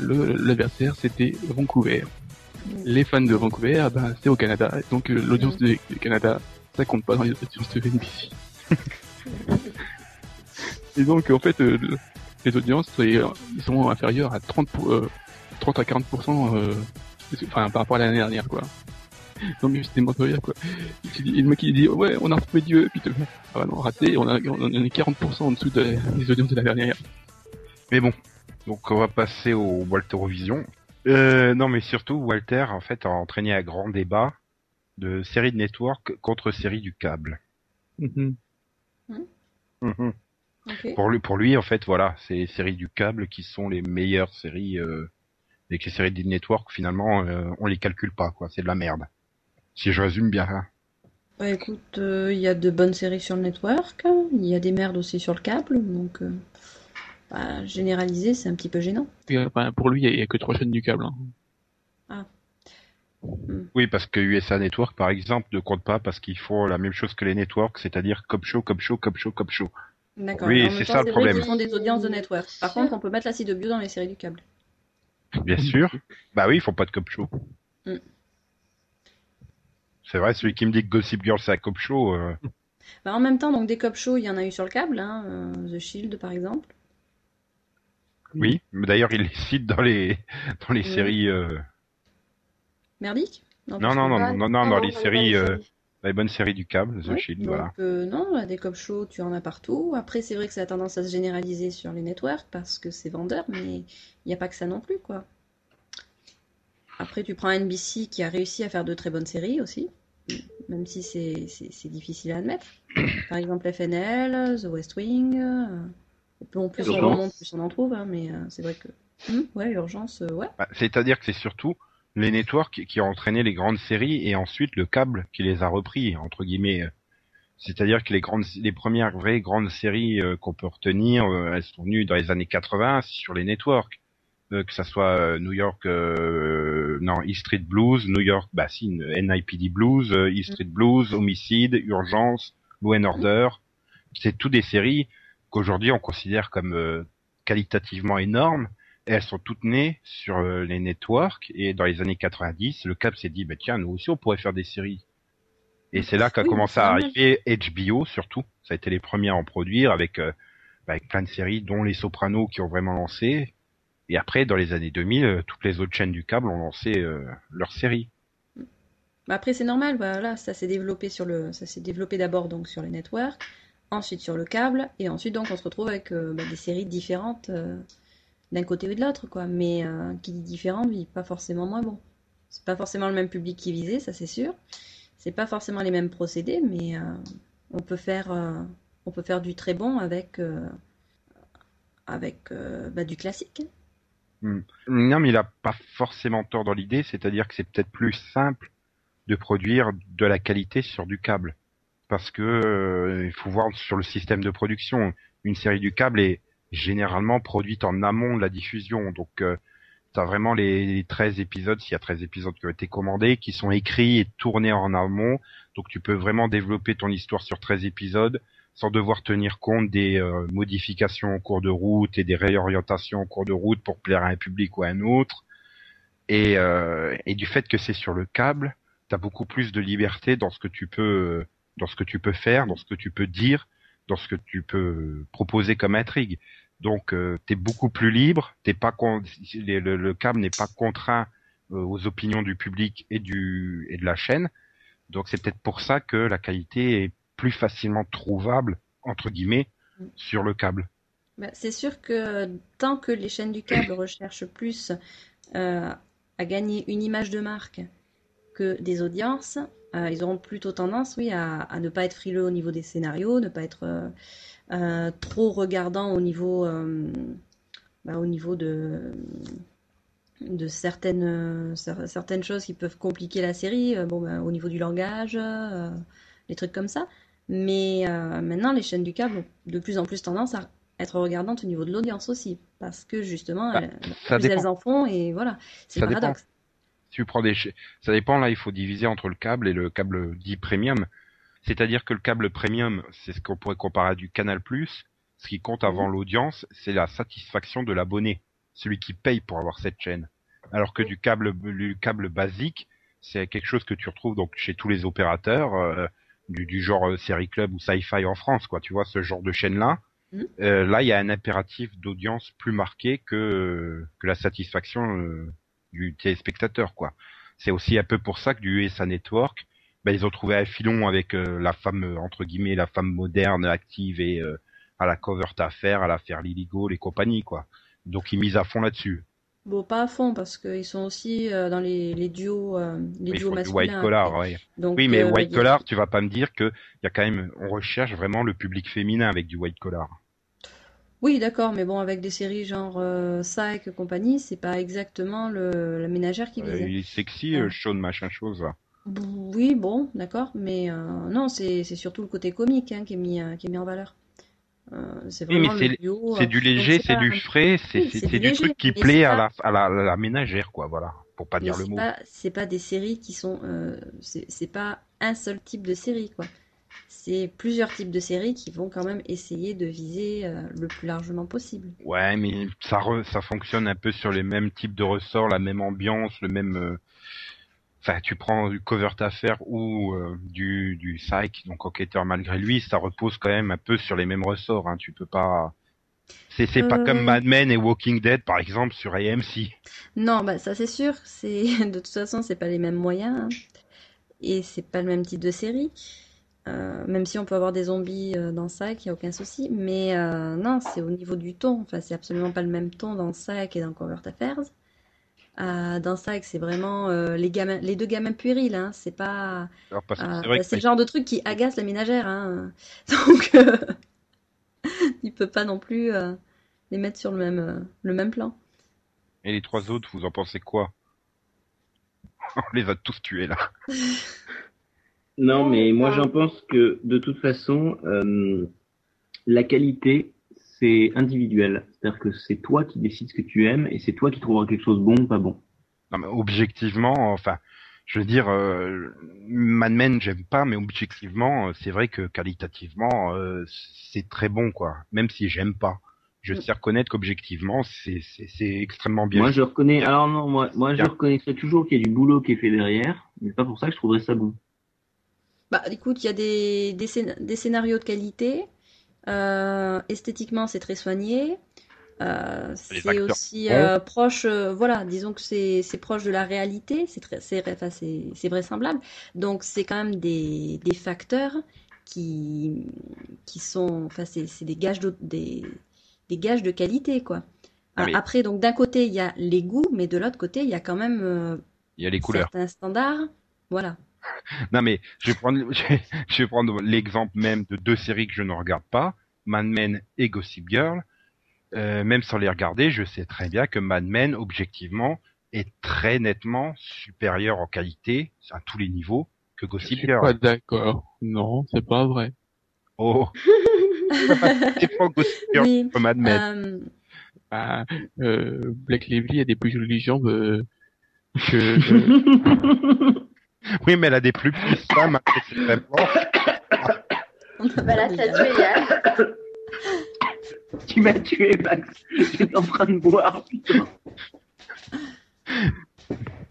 l'adversaire, c'était Vancouver. Les fans de Vancouver, ben, c'est au Canada, donc euh, l'audience du Canada, ça compte pas dans les audiences de NBC. [LAUGHS] Et donc, en fait, euh, le- les audiences, euh, ils sont inférieurs à 30, pour- euh, 30 à 40%, euh, enfin, par rapport à l'année dernière, quoi. Non, mais c'était mentir, quoi. Dis- Le mec, il dit, ouais, on a retrouvé Dieu, puis ah bah non, raté, on a, on est 40% en dessous de- des audiences de la dernière. Mais bon, donc on va passer au Walter Vision. Euh, non, mais surtout, Walter, en fait, a entraîné un grand débat de série de network contre série du câble. Mhm. Mhm. Ok. Pour lui, pour lui, en fait, voilà, c'est les séries du câble qui sont les meilleures séries. Euh, et que les séries des networks, finalement, euh, on les calcule pas, quoi. C'est de la merde. Si je résume bien. hein. Bah écoute, euh, il y a de bonnes séries sur le network, il y a des merdes aussi sur le câble, donc euh, bah, généraliser, c'est un petit peu gênant. Et, euh, enfin, pour lui, il y, a- que trois chaînes du câble. hein. Oui, parce que USA Network, par exemple, ne compte pas parce qu'ils font la même chose que les networks, c'est-à-dire cop show, cop show, cop show, cop show. D'accord. Oui, c'est ça le vrai problème. qu'ils font des audiences de network. Par contre, on peut mettre la CW dans les séries du câble. Bien sûr. Bah oui, ils font pas de cop show. Mm. C'est vrai, celui qui me dit que Gossip Girl c'est un cop show, euh, Bah, en même temps, donc des cop shows, il y en a eu sur le câble, hein, euh, The Shield par exemple. Oui. Mais d'ailleurs, il les cite dans les dans les Oui. séries, euh, Merdique Non, non, non, Ah, non, non, dans les séries, bonnes euh, dans les bonnes séries du câble, The Oui, Shield, donc, voilà. euh, non, des cop shows, tu en as partout. Après, c'est vrai que ça a tendance à se généraliser sur les networks parce que c'est vendeur, mais il n'y a pas que ça non plus, quoi. Après, tu prends NBC qui a réussi à faire de très bonnes séries aussi, même si c'est difficile à admettre. Par exemple, FNL, The West Wing. euh, on Urgence. remonte, plus on en trouve, hein, mais euh, c'est vrai que. Hmm, ouais, Urgence, euh, ouais. Bah, C'est-à-dire que c'est surtout les networks qui ont entraîné les grandes séries et ensuite le câble qui les a repris entre guillemets. C'est-à-dire que les grandes, les premières vraies grandes séries euh, qu'on peut retenir, euh, elles sont venues dans les années 80 sur les networks. Que ça soit New York, non, East Street Blues, New York, bah si, NIPD Blues, East Street Blues, Homicide, Urgence, Law and Order. C'est toutes des séries qu'aujourd'hui on considère comme euh, qualitativement énormes. Et elles sont toutes nées sur euh, les networks. Et dans les années 90, le câble s'est dit, bah tiens, nous aussi on pourrait faire des séries. Et c'est là qu'a Oui, commencé à arriver HBO surtout. Ça a été les premiers à en produire avec, euh, bah, avec plein de séries, dont les Sopranos qui ont vraiment lancé. Et après, dans les années 2000, euh, toutes les autres chaînes du câble ont lancé euh, leurs séries. Bah après c'est normal, voilà, ça s'est développé sur le, ça s'est développé d'abord donc sur les networks, ensuite sur le câble, et ensuite donc on se retrouve avec euh, bah, des séries différentes euh, d'un côté ou de l'autre, quoi. Mais euh, qui dit différent dit pas forcément moins bon. C'est pas forcément le même public qui est visé, ça c'est sûr. C'est pas forcément les mêmes procédés, mais on peut faire, on peut faire du très bon avec, avec bah, du classique. hein. Non, mais il a pas forcément tort dans l'idée, c'est-à-dire que c'est peut-être plus simple de produire de la qualité sur du câble. Parce que euh, il faut voir sur le système de production. Une série du câble est généralement produite en amont de la diffusion. Donc euh, tu as vraiment les 13 épisodes, s'il y a 13 épisodes qui ont été commandés, qui sont écrits et tournés en amont. Donc tu peux vraiment développer ton histoire sur 13 épisodes sans devoir tenir compte des euh, modifications en cours de route et des réorientations en cours de route pour plaire à un public ou à un autre. Et, euh, et du fait que c'est sur le câble, tu as beaucoup plus de liberté dans ce que tu peux dans ce que tu peux faire, dans ce que tu peux dire, dans ce que tu peux proposer comme intrigue. Donc euh, tu es beaucoup plus libre, t'es pas con... le, le, le câble n'est pas contraint euh, aux opinions du public et du et de la chaîne. Donc c'est peut-être pour ça que la qualité est plus facilement trouvable entre guillemets Mm. sur le câble. Bah, c'est sûr que tant que les chaînes du câble [COUGHS] recherchent plus euh, à gagner une image de marque que des audiences, euh, ils auront plutôt tendance, oui, à, à ne pas être frileux au niveau des scénarios, ne pas être euh, euh, trop regardant au niveau, bah, au niveau de, de certaines, cer- certaines choses qui peuvent compliquer la série, bon, bah, au niveau du langage, des trucs comme ça. Mais maintenant, les chaînes du câble ont de plus en plus tendance à être regardantes au niveau de l'audience aussi, parce que justement, Bah, elles- ça en font, et voilà, c'est dépend. Si tu prends des ça dépend là, il faut diviser entre le câble et le câble dit premium. C'est-à-dire que le câble premium, c'est ce qu'on pourrait comparer à du Canal+. Ce qui compte avant l'audience, c'est la satisfaction de l'abonné, celui qui paye pour avoir cette chaîne. Alors que du câble du câble basique, c'est quelque chose que tu retrouves donc chez tous les opérateurs euh, du, du genre euh, série club ou sci-fi en France, quoi. Tu vois ce genre de chaîne là. Mhm. Euh, là, il y a un impératif d'audience plus marqué que que la satisfaction euh, du téléspectateur, quoi. C'est aussi un peu pour ça que du USA Network, ben, ils ont trouvé un filon avec euh, la femme euh, entre guillemets la femme moderne, active et euh, à la covert affaire, à l'affaire Lily Go, les compagnies, quoi. Donc ils misent à fond là-dessus. Bon, pas à fond, parce qu'ils sont aussi euh, dans les, les duos, euh, les duos du masculins. white collar, après. ouais. Donc, Oui, mais euh, white y a- collar, tu vas pas me dire que y a quand même, on recherche vraiment le public féminin avec du white collar. Oui, d'accord, mais bon, avec des séries genre euh, Psych et compagnie, c'est pas exactement le, la ménagère qui Euh, visait. il est sexy, Ouais. euh, Sean machin chose. Là. Oui, bon, d'accord, mais euh, non, c'est surtout le côté comique hein, qui est mis, euh, qui est mis en valeur. Euh, c'est Oui, euh, du léger, c'est du frais, c'est Oui, du truc qui plaît à la, à la, la ménagère, quoi, voilà, pour pas Mais dire le mot. c'est pas des séries qui sont, euh, c'est pas un seul type de série, quoi. C'est plusieurs types de séries qui vont quand même essayer de viser euh, le plus largement possible. Ouais, mais ça re- ça fonctionne un peu sur les mêmes types de ressorts, la même ambiance, le même. euh, Enfin, tu prends du covert affair ou euh, du du psych, donc enquêteur malgré lui, ça repose quand même un peu sur les mêmes ressorts. Hein. Tu peux pas. C'est c'est pas comme Mad Men et Walking Dead par exemple sur AMC. Non, bah ça c'est sûr. C'est [LAUGHS] de toute façon, c'est pas les mêmes moyens hein. et c'est pas le même type de série. Euh, même si on peut avoir des zombies euh, dans ça, il n'y a aucun souci. Mais euh, non, c'est au niveau du ton. Enfin, c'est absolument pas le même ton dans ça et dans Covert Affairs. Dans ça, c'est vraiment les gamins, les deux gamins puérils. Hein. C'est pas. Euh, c'est le genre de truc qui agace la ménagère, hein. [LAUGHS] Donc, [LAUGHS] il peut pas non plus les mettre sur le même, le même plan. Et les trois autres, vous en pensez quoi? [LAUGHS] On les a tous tués là. Non, mais moi j'en pense que de toute façon, euh, la qualité, c'est individuel. C'est-à-dire que c'est toi qui décides ce que tu aimes et c'est toi qui trouveras quelque chose bon ou pas bon. Non, mais objectivement, enfin, je veux dire, euh, Mad Men, j'aime pas, mais objectivement, euh, c'est vrai que qualitativement, euh, c'est très bon, quoi. Même si j'aime pas, je Mm. sais reconnaître qu'objectivement, c'est c'est c'est extrêmement bien. Moi je reconnais, alors non, moi, moi je reconnaîtrais toujours qu'il y a du boulot qui est fait derrière, mais c'est pas pour ça que je trouverais ça bon. Bah, écoute, il y a des, des, scén- des scénarios de qualité. Euh, esthétiquement, c'est très soigné. Euh, c'est aussi euh, proche, voilà, disons que c'est proche de la réalité, c'est enfin, vraisemblable. Donc, c'est quand même des, des facteurs qui, qui sont, enfin, c'est, des gages de, des, des gages de qualité, quoi. Ah, mais- Après, donc, d'un côté, il y a les goûts, mais de l'autre côté, il y a quand même Il y a les couleurs. certains standards. Voilà. Non, mais je vais prendre, [LAUGHS] je vais- je prendre l'exemple même de deux séries que je ne regarde pas, Mad Men et Gossip Girl. Euh, même sans les regarder, je sais très bien que Mad Men, objectivement, est très nettement supérieur en qualité à tous les niveaux que Je Gossip suis Girl. pas d'accord. Non, c'est pas vrai. Oh, [LAUGHS] c'est pas Gossip Girl Oui. que Mad Men. Euh, Ah, euh, Blake Lively a des plus jolies jambes euh, que- [LAUGHS] Oui, mais elle a des plus petites femmes. Bah là, t'as tué Yann. Tu m'as tué, Max. J'étais en train de boire, putain.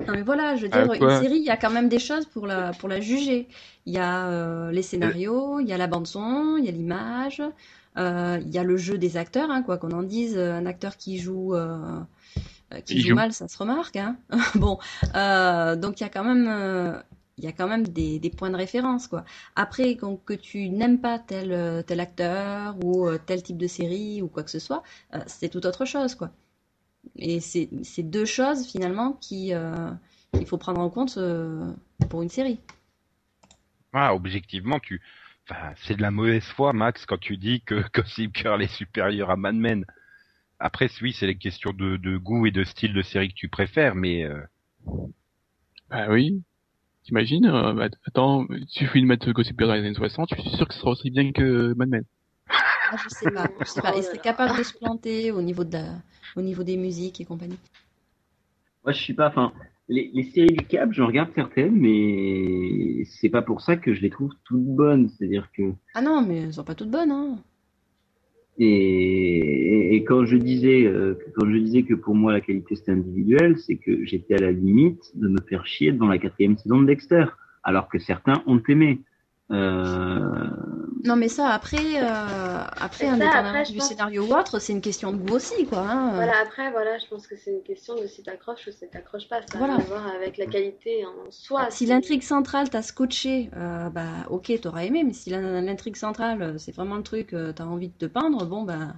Non mais voilà, je veux dire, une série, il y a quand même des choses pour la, pour la juger. Il y a euh, les scénarios, il y a la bande son, il y a l'image, euh, il y a le jeu des acteurs, hein, quoi qu'on en dise. Un acteur qui joue, euh, qui Il joue, mal, ça se remarque. Hein. [LAUGHS] bon, euh, donc il y a quand même, euh, il y a quand même des, des points de référence, quoi. Après, que tu n'aimes pas tel, euh, tel acteur ou euh, tel type de série ou quoi que ce soit, euh, c'est tout autre chose, quoi. Et c'est c'est deux choses finalement qui euh, qu'il faut prendre en compte euh, pour une série. Ah, objectivement, tu, enfin, c'est de la mauvaise foi, Max, quand tu dis que [LAUGHS] Gossip Girl est supérieur à Mad Men. Après, oui, c'est les questions de, de goût et de style de série que tu préfères, mais euh, Bah oui. T'imagines euh, bah, Attends, il suffit de mettre Gossip Girl dans les années 60, je suis sûr que ce sera aussi bien que Mad Men. Ah, je sais pas, je sais pas. Il là serait là. capable de se planter au niveau de la, au niveau des musiques et compagnie. Moi, je suis pas. Enfin, les, les séries du câble, j'en regarde certaines, mais c'est pas pour ça que je les trouve toutes bonnes. C'est-à-dire que Ah non, mais elles sont pas toutes bonnes, hein. Et, quand je disais euh, quand je disais que pour moi la qualité c'était individuel, c'est que j'étais à la limite de me faire chier devant la quatrième saison de Dexter, alors que certains ont aimé. Euh, Non, mais ça, après, euh, après, indépendamment après, du pense- scénario ou autre, c'est une question de goût aussi, quoi. Hein. Voilà, après, voilà, je pense que c'est une question de si t'accroches ou si t'accroches pas. Ça Voilà. rien à voir avec la qualité en soi. Si l'intrigue centrale t'a scotché, euh, bah ok, t'auras aimé, mais si l'intrigue centrale, c'est vraiment le truc, euh, t'as envie de te peindre, bon bah,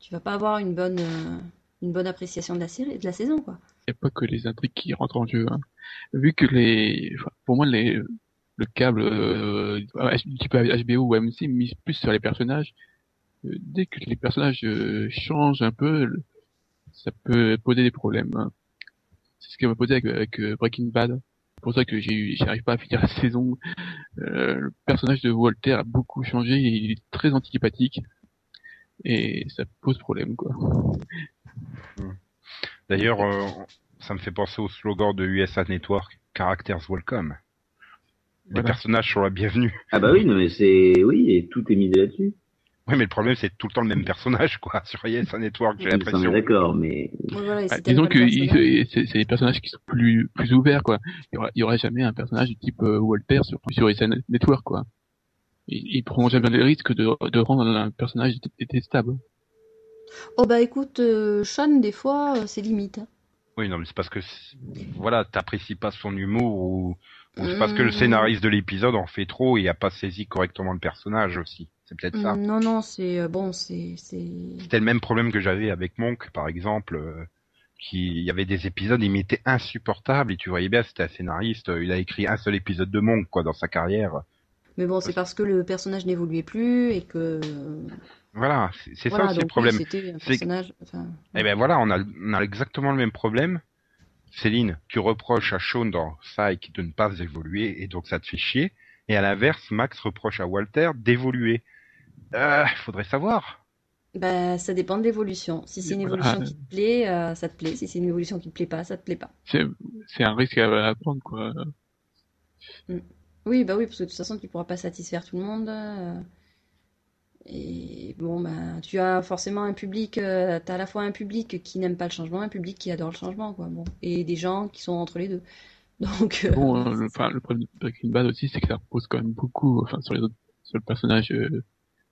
tu vas pas avoir une bonne, euh, une bonne appréciation de la série, de la saison, quoi. Il n'y a pas que les intrigues qui rentrent en jeu. Hein. Vu que les, enfin, pour moi, les, le câble euh, H- type HBO ou AMC mise plus sur les personnages. Euh, dès que les personnages euh, changent un peu, ça peut poser des problèmes. hein. C'est ce qui m'a posé avec, euh, Breaking Bad. C'est pour ça que j'arrive pas à finir la [LAUGHS] saison. Le personnage de Walter a beaucoup changé, il est très antipathique et ça pose problème quoi. d'ailleurs, ça me fait penser au slogan de USA Network, Characters Welcome. Les Voilà. personnages sont la bienvenue. Ah bah oui, non mais c'est oui, et tout est misé là-dessus. Oui, mais le problème, c'est tout le temps le même personnage, quoi, [LAUGHS] sur USA Network, j'ai l'impression. d'accord, mais Ouais, voilà, et Ah, disons que c'est des personnages qui sont plus plus ouverts quoi. Il y aura, il y aurait jamais un personnage du type euh, Walter sur sur SN Network quoi. Il, il prend jamais le risque de de rendre un personnage dé- détestable. Oh bah écoute, euh, Sean, des fois, euh, c'est limite. hein. Oui, non, mais c'est parce que, voilà, t'apprécies pas son humour ou, c'est parce que le Mmh. scénariste de l'épisode en fait trop et a pas saisi correctement le personnage aussi. C'est peut-être ça. Mm, Non, non, c'est euh, bon, c'est. C'était le même problème que j'avais avec Monk, par exemple, euh, qui, il y avait des épisodes, il m'était insupportable et tu voyais bien, c'était un scénariste, euh, il a écrit un seul épisode de Monk, quoi, dans sa carrière. Mais bon, c'est parce que le personnage n'évoluait plus et que. Voilà, c'est voilà, ça aussi le problème. c'était un personnage. Enfin, Eh ben voilà, on a, on a exactement le même problème. Céline, tu reproches à Sean dans Psych de ne pas évoluer et donc ça te fait chier. Et à l'inverse, Max reproche à Walter d'évoluer. Euh, faudrait savoir. bah, ça dépend de l'évolution. Si c'est une Voilà. évolution qui te plaît, euh, ça te plaît. Si c'est une évolution qui te plaît pas, ça te plaît pas. C'est c'est un risque à, à prendre quoi. Oui, bah oui, parce que de toute façon, tu pourras pas satisfaire tout le monde. Euh, Et bon, bah, tu as forcément un public, euh, t'as à la fois un public qui n'aime pas le changement, un public qui adore le changement, quoi. Bon, et des gens qui sont entre les deux. [LAUGHS] Donc, euh, Bon, euh, le, le problème de Breaking Bad aussi, c'est que ça repose quand même beaucoup, enfin, sur les autres, sur le personnage euh,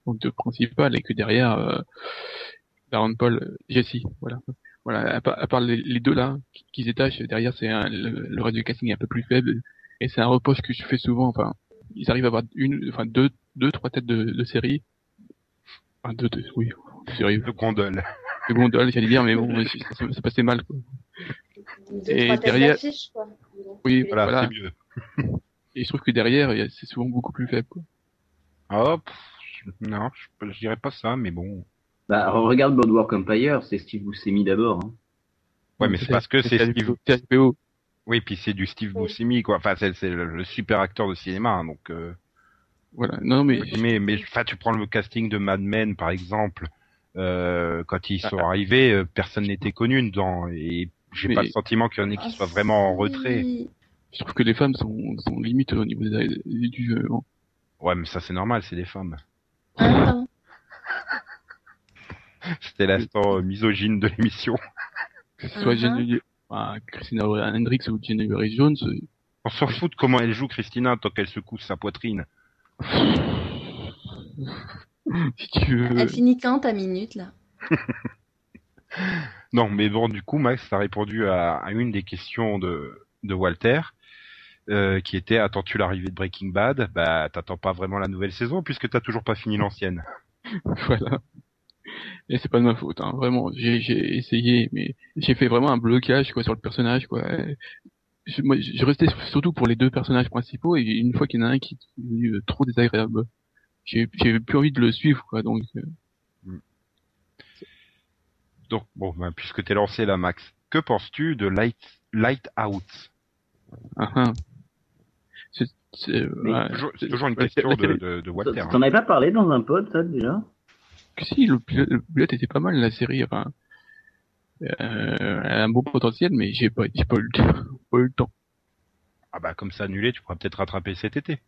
donc de principal et que derrière, euh, Darren Paul, euh, Jesse, voilà, voilà, à part, les, deux là qui, qui derrière c'est le, le reste du casting est un peu plus faible et c'est un reproche que je fais souvent. Enfin, ils arrivent à avoir une, enfin deux, deux, trois têtes de, de série, enfin deux, deux oui, de série, Le gondole. de gondole, j'allais dire, mais bon, ça, ça, ça passait mal. Quoi. Deux, Et derrière- quoi. Oui, Voilà, Voilà. c'est mieux. [LAUGHS] Et je trouve que derrière, il y a- c'est souvent beaucoup plus faible. Quoi. Ah, pff, non, je, je dirais pas ça, mais bon. bah regarde Boardwalk Empire, c'est Steve Buscemi d'abord. Hein. Ouais, mais c'est parce que c'est Steve. HBO. Oui, puis c'est du Steve Oui. Buscemi, quoi. Enfin, c'est c'est le, le super acteur de cinéma, hein, donc. euh, Voilà. Non, mais Mais, mais, enfin, tu prends le casting de Mad Men, par exemple. Euh, quand ils sont Ah. arrivés, euh, personne n'était connu dedans, et j'ai Mais- pas le sentiment qu'il y en ait qui soient vraiment en retrait. je trouve que les femmes sont, sont limites au niveau des- du jeu. Bon. Ouais, mais ça c'est normal, c'est des femmes. Ah. [LAUGHS] C'était l'instant euh, misogyne de l'émission. Que ce soit. Jenny- enfin, Christina Hendricks ou Jennifer Jones, euh, On s'en fout de comment elle joue Christina tant qu'elle secoue sa poitrine. Si tu veux. Elle finit quand ta minute là [LAUGHS] Non, mais bon, du coup, Max, t'as répondu à, à une des questions de, de Walter, euh, qui était attends-tu l'arrivée de Breaking Bad? Bah, t'attends pas vraiment la nouvelle saison puisque t'as toujours pas fini l'ancienne. [LAUGHS] Voilà. Et c'est pas de ma faute, hein. Vraiment, j'ai, j'ai essayé, mais j'ai fait vraiment un blocage quoi sur le personnage, quoi. Je, moi, je restais surtout pour les deux personnages principaux, et une fois qu'il y en a un qui est devenu, euh, trop désagréable, j'ai, j'ai plus envie de le suivre, quoi. Donc, euh, Donc, bon, bah, puisque t'es lancé là, Max, que penses-tu de Light, Lighthouse ah, ah. C'est, ouais, toujours, c'est- C'est toujours une question c'est- de, de, de [LAUGHS] Walter. hein. T'en avais pas parlé dans un pod, ça, déjà? Que si, le pilote, le pilote était pas mal, la série, enfin, elle a un beau potentiel, mais j'ai pas, j'ai pas eu le, [LAUGHS] pas eu le temps. Ah bah, comme ça annulé, tu pourras peut-être rattraper cet été.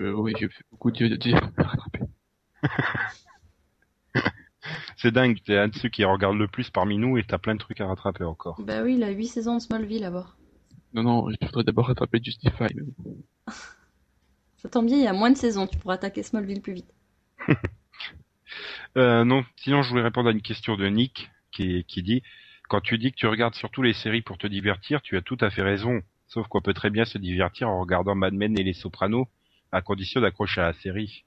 Euh, oui, j'ai fait beaucoup de, de, rattraper. [LAUGHS] C'est dingue, t'es un de ceux qui regarde le plus parmi nous et t'as plein de trucs à rattraper encore. Bah oui, il a 8 saisons de Smallville à voir. Non, non, je voudrais d'abord rattraper Justify. [LAUGHS] Ça tombe bien, il y a moins de saisons, tu pourras attaquer Smallville plus vite. Euh, non, sinon je voulais répondre à une question de Nick qui, qui dit quand tu dis que tu regardes surtout les séries pour te divertir, tu as tout à fait raison. Sauf qu'on peut très bien se divertir en regardant Mad Men et Les Sopranos à condition d'accrocher à la série.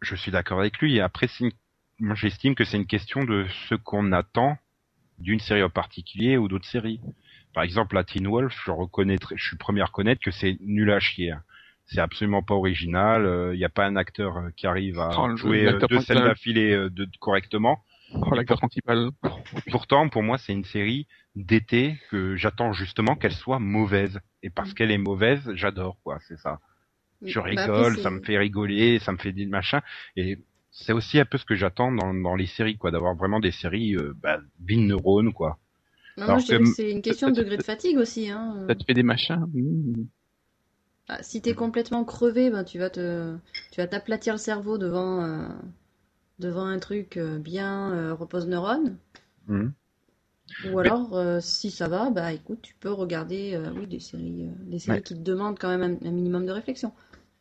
Je suis d'accord avec lui. Et après, une- moi j'estime que c'est une question de ce qu'on attend d'une série en particulier ou d'autres séries. Par exemple, la Teen Wolf, je reconnais, très- je suis le premier à reconnaître que c'est nul à chier. hein. C'est absolument pas original. Il n'y a pas un acteur euh, qui arrive à jouer euh, deux scènes d'affilée euh, correctement. Oh, l'acteur principal. Pourtant, pour moi, c'est une série d'été que j'attends justement qu'elle soit mauvaise. Et parce qu'elle est mauvaise, j'adore, quoi. C'est ça. Je Bah, rigole, ça me fait rigoler, ça me fait des machins. Et c'est aussi un peu ce que j'attends dans, dans les séries, quoi, d'avoir vraiment des séries euh, bah, vides neurones, quoi. Non, Alors moi, je dirais que- que c'est une question de degré de fatigue aussi. Hein. Ça te fait des machins. mmh. Ah, si t'es complètement crevé, ben, tu vas te, tu vas t'aplatir le cerveau devant, euh, devant un truc euh, bien euh, repose neurones. Mhm. Ou alors, euh, si ça va, bah écoute, tu peux regarder euh, oui, des séries, euh, des séries Ouais. qui te demandent quand même un, un minimum de réflexion.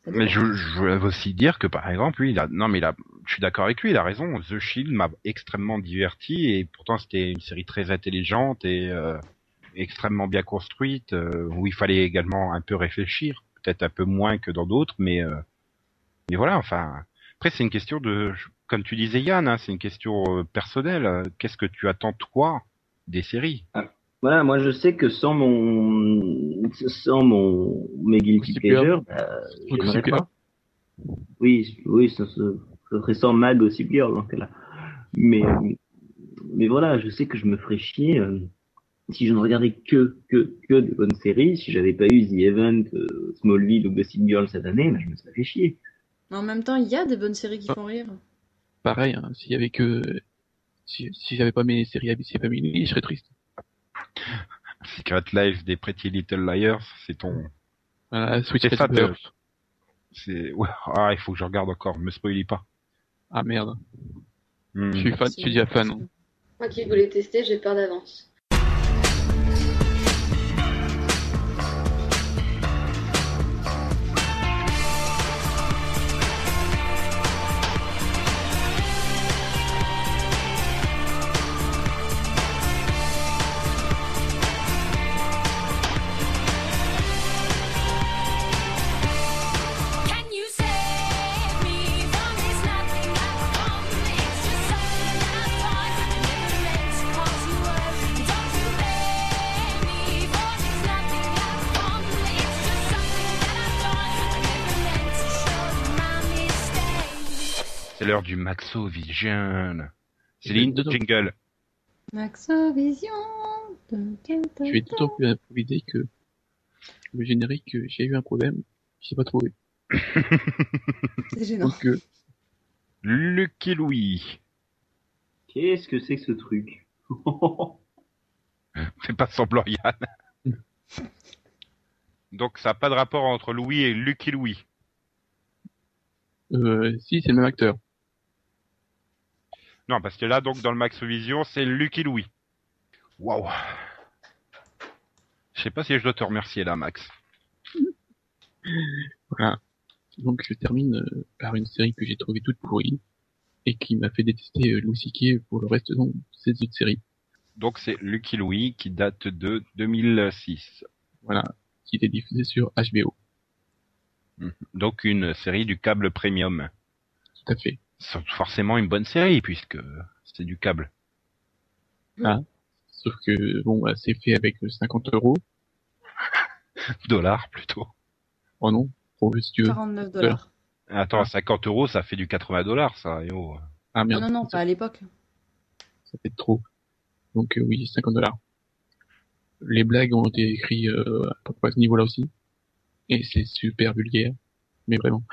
Mais je, je veux aussi dire que par exemple, lui, il a, non mais il a, je suis d'accord avec lui, il a raison. The Shield m'a extrêmement diverti et pourtant c'était une série très intelligente et extrêmement bien construite où il fallait également un peu réfléchir, peut-être un peu moins que dans d'autres, mais mais voilà. Enfin, après c'est une question de, comme tu disais Yann, hein, c'est une question euh, personnelle. Qu'est-ce que tu attends toi des séries? Voilà, moi je sais que sans mon sans mon mes guilty pleasures, Girl. pas. Oui, oui, ça, ça, ça serait sans Mag Gossip Girl ce cas-là. Mais mais voilà, je sais que je me ferais chier euh, si je ne regardais que que que des bonnes séries. Si j'avais pas eu The Event, euh, Smallville ou Gossip Girl cette année, bah, je me serais fait chier. Mais en même temps, il y a des bonnes séries qui Ah. font rire. Pareil, hein, s'il y avait que, si, si j'avais pas mes séries ABC Family, je serais triste. [LAUGHS] Secret Life des Pretty Little Liars, c'est ton, Voilà, Switch c'est ça, c'est, ouais, ah, il faut que je regarde encore, me spoilie pas. Ah merde. Hmm. Je suis fan, je suis déjà fan. Moi qui voulais tester, j'ai peur d'avance. L'heure du Maxo Vision. Céline, jingle. Maxovision. Je suis d'autant plus improvisé que le générique, j'ai eu un problème, j'ai pas trouvé. [LAUGHS] C'est gênant. Donc, euh, Lucky Louis. Qu'est-ce que c'est que ce truc? [LAUGHS] Fais pas semblant, Yann. [LAUGHS] Donc ça n'a pas de rapport entre Louis et Lucky Louis. Euh, si, c'est le même acteur. Non, parce que là, donc, dans le Max Vision, c'est Lucky Louis. Waouh. Je sais pas si je dois te remercier là, Max. Voilà. Donc je termine euh, par une série que j'ai trouvée toute pourrie et qui m'a fait détester euh, Louis C.K. pour le reste de ces autres séries. Donc, c'est Lucky Louis qui date de 2006. Voilà, qui était diffusée sur HBO. Donc, une série du câble premium. Tout à fait. C'est forcément une bonne série puisque c'est du câble. Sauf que bon, bah, c'est fait avec euh, 50 euros. [LAUGHS] Dollars plutôt. Oh non, trop si tu veux. 49 dollars. Attends, 50 euros, ça fait du 80 dollars, ça. et oh. Ah Non, merde, non, non, pas à l'époque. ça fait trop. Donc euh, oui, 50 dollars. Les blagues ont été écrites euh, à peu près à ce niveau-là aussi. Et c'est super vulgaire. Mais vraiment.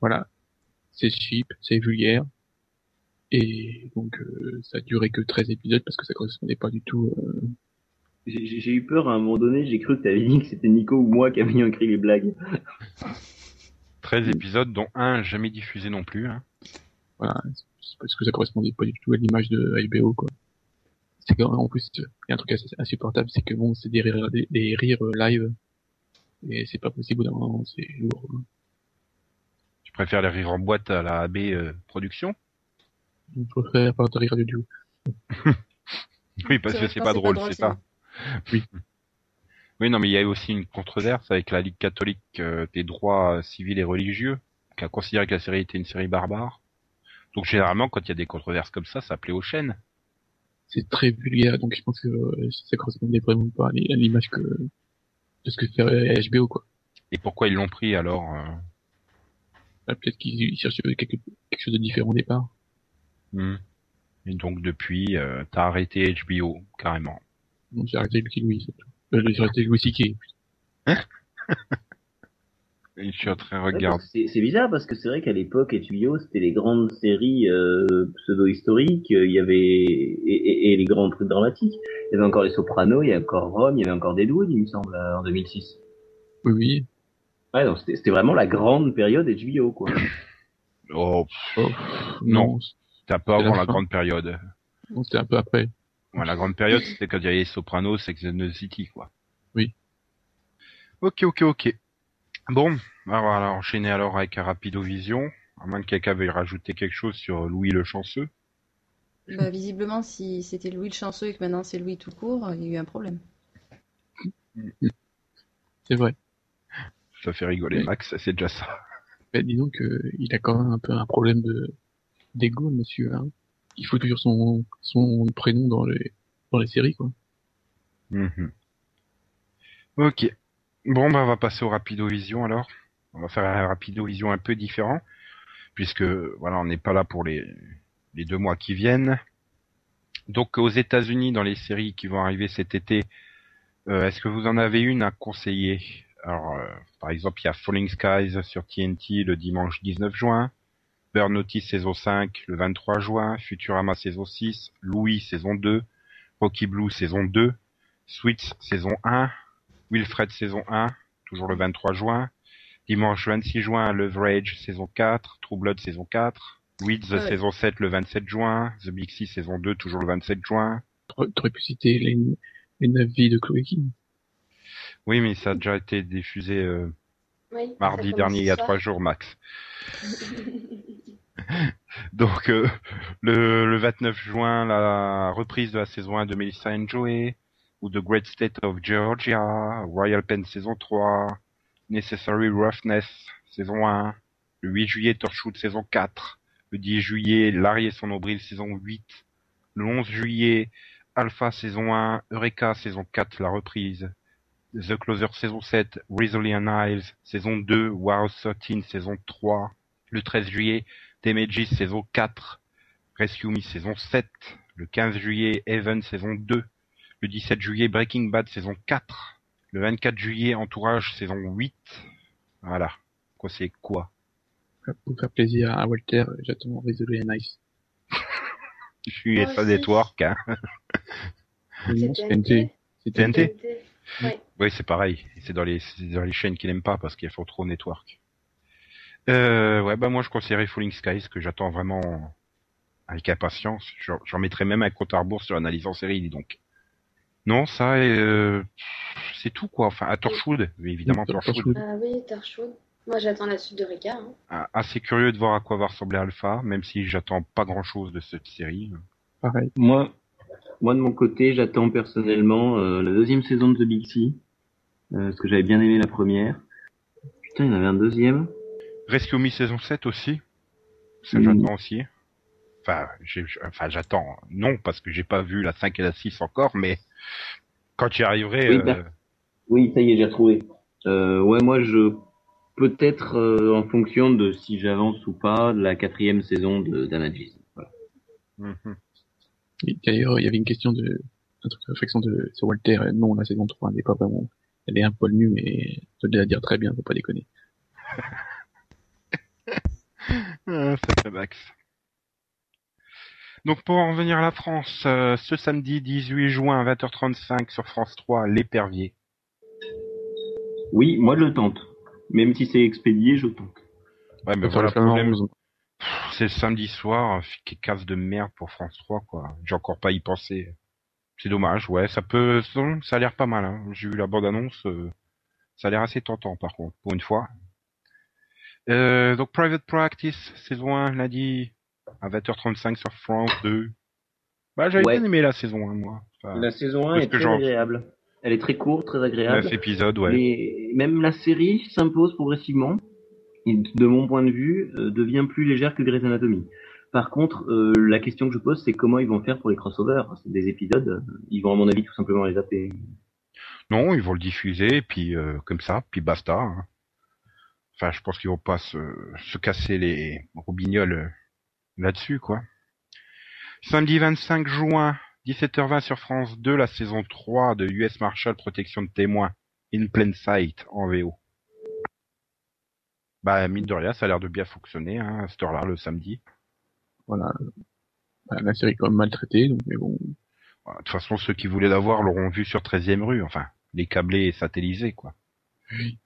Voilà. C'est cheap, c'est vulgaire. Et donc euh, ça a duré que 13 épisodes parce que ça correspondait pas du tout. euh, J'ai j'ai eu peur à un moment donné, j'ai cru que t'avais dit que c'était Nico ou moi qui avions écrit les blagues. [LAUGHS] 13 épisodes, dont un jamais diffusé non plus. Hein. Voilà, c'est parce que ça correspondait pas du tout à l'image de HBO quoi. C'est quand en plus il y a un truc assez insupportable, c'est que bon c'est des rires, des, des rires euh, live et c'est pas possible c'est lourd. Tu préfères les rires en boîte à la AB euh, Production Je préfère pas de rire du tout. [LAUGHS] Oui, parce que c'est pas drôle, c'est ça. Oui. Oui, non, mais il y a eu aussi une controverse avec la Ligue catholique euh, des droits euh, civils et religieux, qui a considéré que la série était une série barbare. Donc généralement, quand il y a des controverses comme ça, ça plaît aux chaînes. C'est très vulgaire, donc je pense que euh, ça correspondait vraiment pas à l'i- à l'image que de ce que fait euh, HBO quoi. Et pourquoi ils l'ont pris alors euh, Ah, Peut-être qu'ils cherchaient quelque, quelque chose de différent au départ. hmm. Et donc depuis, euh, t'as arrêté HBO carrément. Donc j'ai arrêté Lucky Louis, c'est tout. Euh, j'ai arrêté Louis C.K. Je suis en train de regarder. C'est c'est bizarre parce que c'est vrai qu'à l'époque, HBO, c'était les grandes séries euh, pseudo-historiques, euh, il y avait et, et- et les grands trucs dramatiques. Il y avait encore les Sopranos, il y avait encore Rome, il y avait encore Deadwood, il me semble, euh, en 2006. Oui, oui. Ouais, donc c'était c'était vraiment la grande période HBO, quoi. [COUGHS] Oh, Oh, Non. pas C'est la avant la grande période. non, c'était un peu après. Ouais, la grande période, c'était quand il y avait Sopranos, Sex and the City, quoi. Oui. Ok, ok, ok. Bon, on va enchaîner alors avec un Rapidovision. À moins que quelqu'un veuille rajouter quelque chose sur Louis le Chanceux. Bah, visiblement, si c'était Louis le chanceux et que maintenant c'est Louis tout court, il y a eu un problème. C'est vrai. Ça fait rigoler. Max, c'est déjà ça. Mais disons que il a quand même un peu un problème de d'ego, monsieur. Hein. Il faut toujours son son prénom dans les dans les séries, quoi. Mhm. Ok. Bon, bah, on va passer au Rapidovision alors. On va faire un Rapidovision un peu différent, puisque voilà, on n'est pas là pour les, les deux mois qui viennent. Donc, aux États-Unis, dans les séries qui vont arriver cet été, euh, est-ce que vous en avez une à conseiller? Alors, euh, par exemple, il y a Falling Skies sur TNT le dimanche 19 juin, Burn Notice saison 5 le 23 juin, Futurama saison 6, Louis saison 2, Rocky Blue saison 2, Sweets saison 1, Wilfred saison 1, toujours le 23 juin. Dimanche 26 juin, Leverage saison 4, True Blood saison 4, Weeds Ouais. saison 7 le 27 juin, The Big C saison 2 toujours le 27 juin. T'aurais pu citer les les neuf vies de Chloé King. Oui, mais ça a déjà été diffusé euh, Oui, mardi dernier, il y a trois jours max. [LAUGHS] Donc euh, le, le 29 juin, la reprise de la saison 1 de Melissa and Joey, ou The Great State of Georgia, Royal Pen saison 3, Necessary Roughness saison 1, le 8 juillet Torchwood saison 4, le 10 juillet Larry et son nombril saison 8, le 11 juillet Alpha saison 1, Eureka saison 4 la reprise, The Closer saison 7, Rizzoli and Isles saison 2, Wow 13 saison 3, le 13 juillet Damages saison 4, Rescue Me saison 7, le 15 juillet Heaven saison 2, le 17 juillet Breaking Bad saison 4, le 24 juillet Entourage saison 8. Voilà. Quoi c'est quoi? Pour faire plaisir à Walter, j'attends et Nice. [LAUGHS] Je suis SA. Network. Hein. Non, C'est c'est TNT. C'est TNT. Oui. Oui, c'est pareil. C'est dans les c'est dans les chaînes qu'il aime pas parce qu'il faut trop network. Euh, ouais, bah moi je conseillerais Falling Skies que j'attends vraiment avec impatience. J'en j'en mettrai même un compte à rebours sur l'analyse en série, dis donc. Non, ça, euh, c'est tout quoi. Enfin, à Torchwood, oui, évidemment Oui, Torchwood. Torchwood. Ah oui, Torchwood. Moi, j'attends la suite de Ricard. hein. Ah, Assez curieux de voir à quoi va ressembler Alpha, même si j'attends pas grand chose de cette série. Pareil. Moi, moi de mon côté, j'attends personnellement euh, la deuxième saison de The Big C, euh, parce que j'avais bien aimé la première. Putain, il y en avait un deuxième. Rescue Me saison 7 aussi. Ça Mm. j'attends aussi. Enfin, j'attends. Non, parce que j'ai pas vu la 5 et la 6 encore, mais quand j'y arriverai, Oui, euh, bah. Oui, ça y est, j'ai retrouvé. Ouais, moi, je peut-être euh, en fonction de si j'avance ou pas de la quatrième saison de d'Anagis. Voilà. Et D'ailleurs, il y avait une question de, un truc de réflexion de, sur Walter. Euh, Non, la saison 3 n'est pas vraiment, elle est un poil mieux, mais je dois dire très bien, faut pas déconner. [LAUGHS] Ah, sacré Max. Donc pour en revenir à la France, euh, ce samedi 18 juin à 20h35 sur France 3, l'épervier. Oui, moi, je le tente. Même si c'est expédié, je tente. Ouais, mais voilà le problème. C'est le samedi soir, euh, qui casse de merde pour France 3, quoi. J'ai encore pas y pensé. C'est dommage, ouais, ça peut, ça a l'air pas mal, hein. J'ai vu la bande-annonce, euh, ça a l'air assez tentant, par contre, pour une fois. Euh, donc Private Practice, saison 1, lundi, à 20h35 sur France 2. Bah, j'avais Ouais. bien aimé la saison 1, moi. Enfin, La saison 1 Parce est très agréable. Elle est très courte, très agréable. 9 épisodes, ouais. Mais même la série s'impose progressivement. De mon point de vue, euh, devient plus légère que Grey's Anatomy. Par contre, euh, la question que je pose, c'est comment ils vont faire pour les crossovers. Des épisodes, euh, ils vont à mon avis tout simplement les zapper. Non, ils vont le diffuser, puis euh, comme ça, puis basta. hein. Enfin, je pense qu'ils vont pas se, se casser les robignoles euh, là-dessus, quoi. Samedi 25 juin, 17h20 sur France 2, la saison 3 de US Marshal Protection de témoins, In Plain Sight, en VO. Bah, mine de rien, ça a l'air de bien fonctionner, hein, à cette heure-là, le samedi. Voilà. Bah, La série est quand même maltraitée, donc, mais bon. Voilà, De toute façon, ceux qui voulaient l'avoir l'auront vu sur 13e rue, enfin, les câblés et satellisés, quoi. Oui.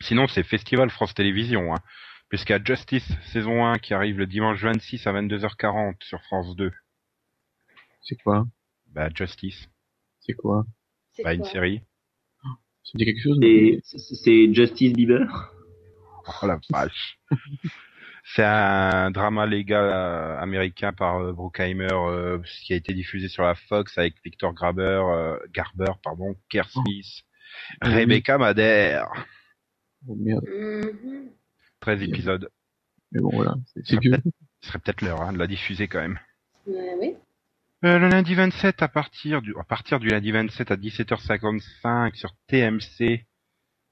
Sinon, c'est Festival France Télévisions, hein, puisqu'il y a Justice saison 1 qui arrive le dimanche 26 à 22h40 sur France 2. C'est quoi? Bah, Justice, C'est quoi? C'est bah, une série. Ça dit quelque chose? C'est- Justice Bieber? Oh la vache. [LAUGHS] c'est un drama légal euh, américain par euh, Bruckheimer, euh, qui a été diffusé sur la Fox avec Victor Graber, euh, Garber, pardon, Kerr Smith, Ah oui. Rebecca Madère. Oh, merde. Mhm. 13 épisodes. Mais bon, voilà. C'est- vieux. Ce serait peut-être l'heure hein, de la diffuser quand même. Oui. Euh, le lundi 27 à partir du à partir du lundi 27 à 17h55 sur TMC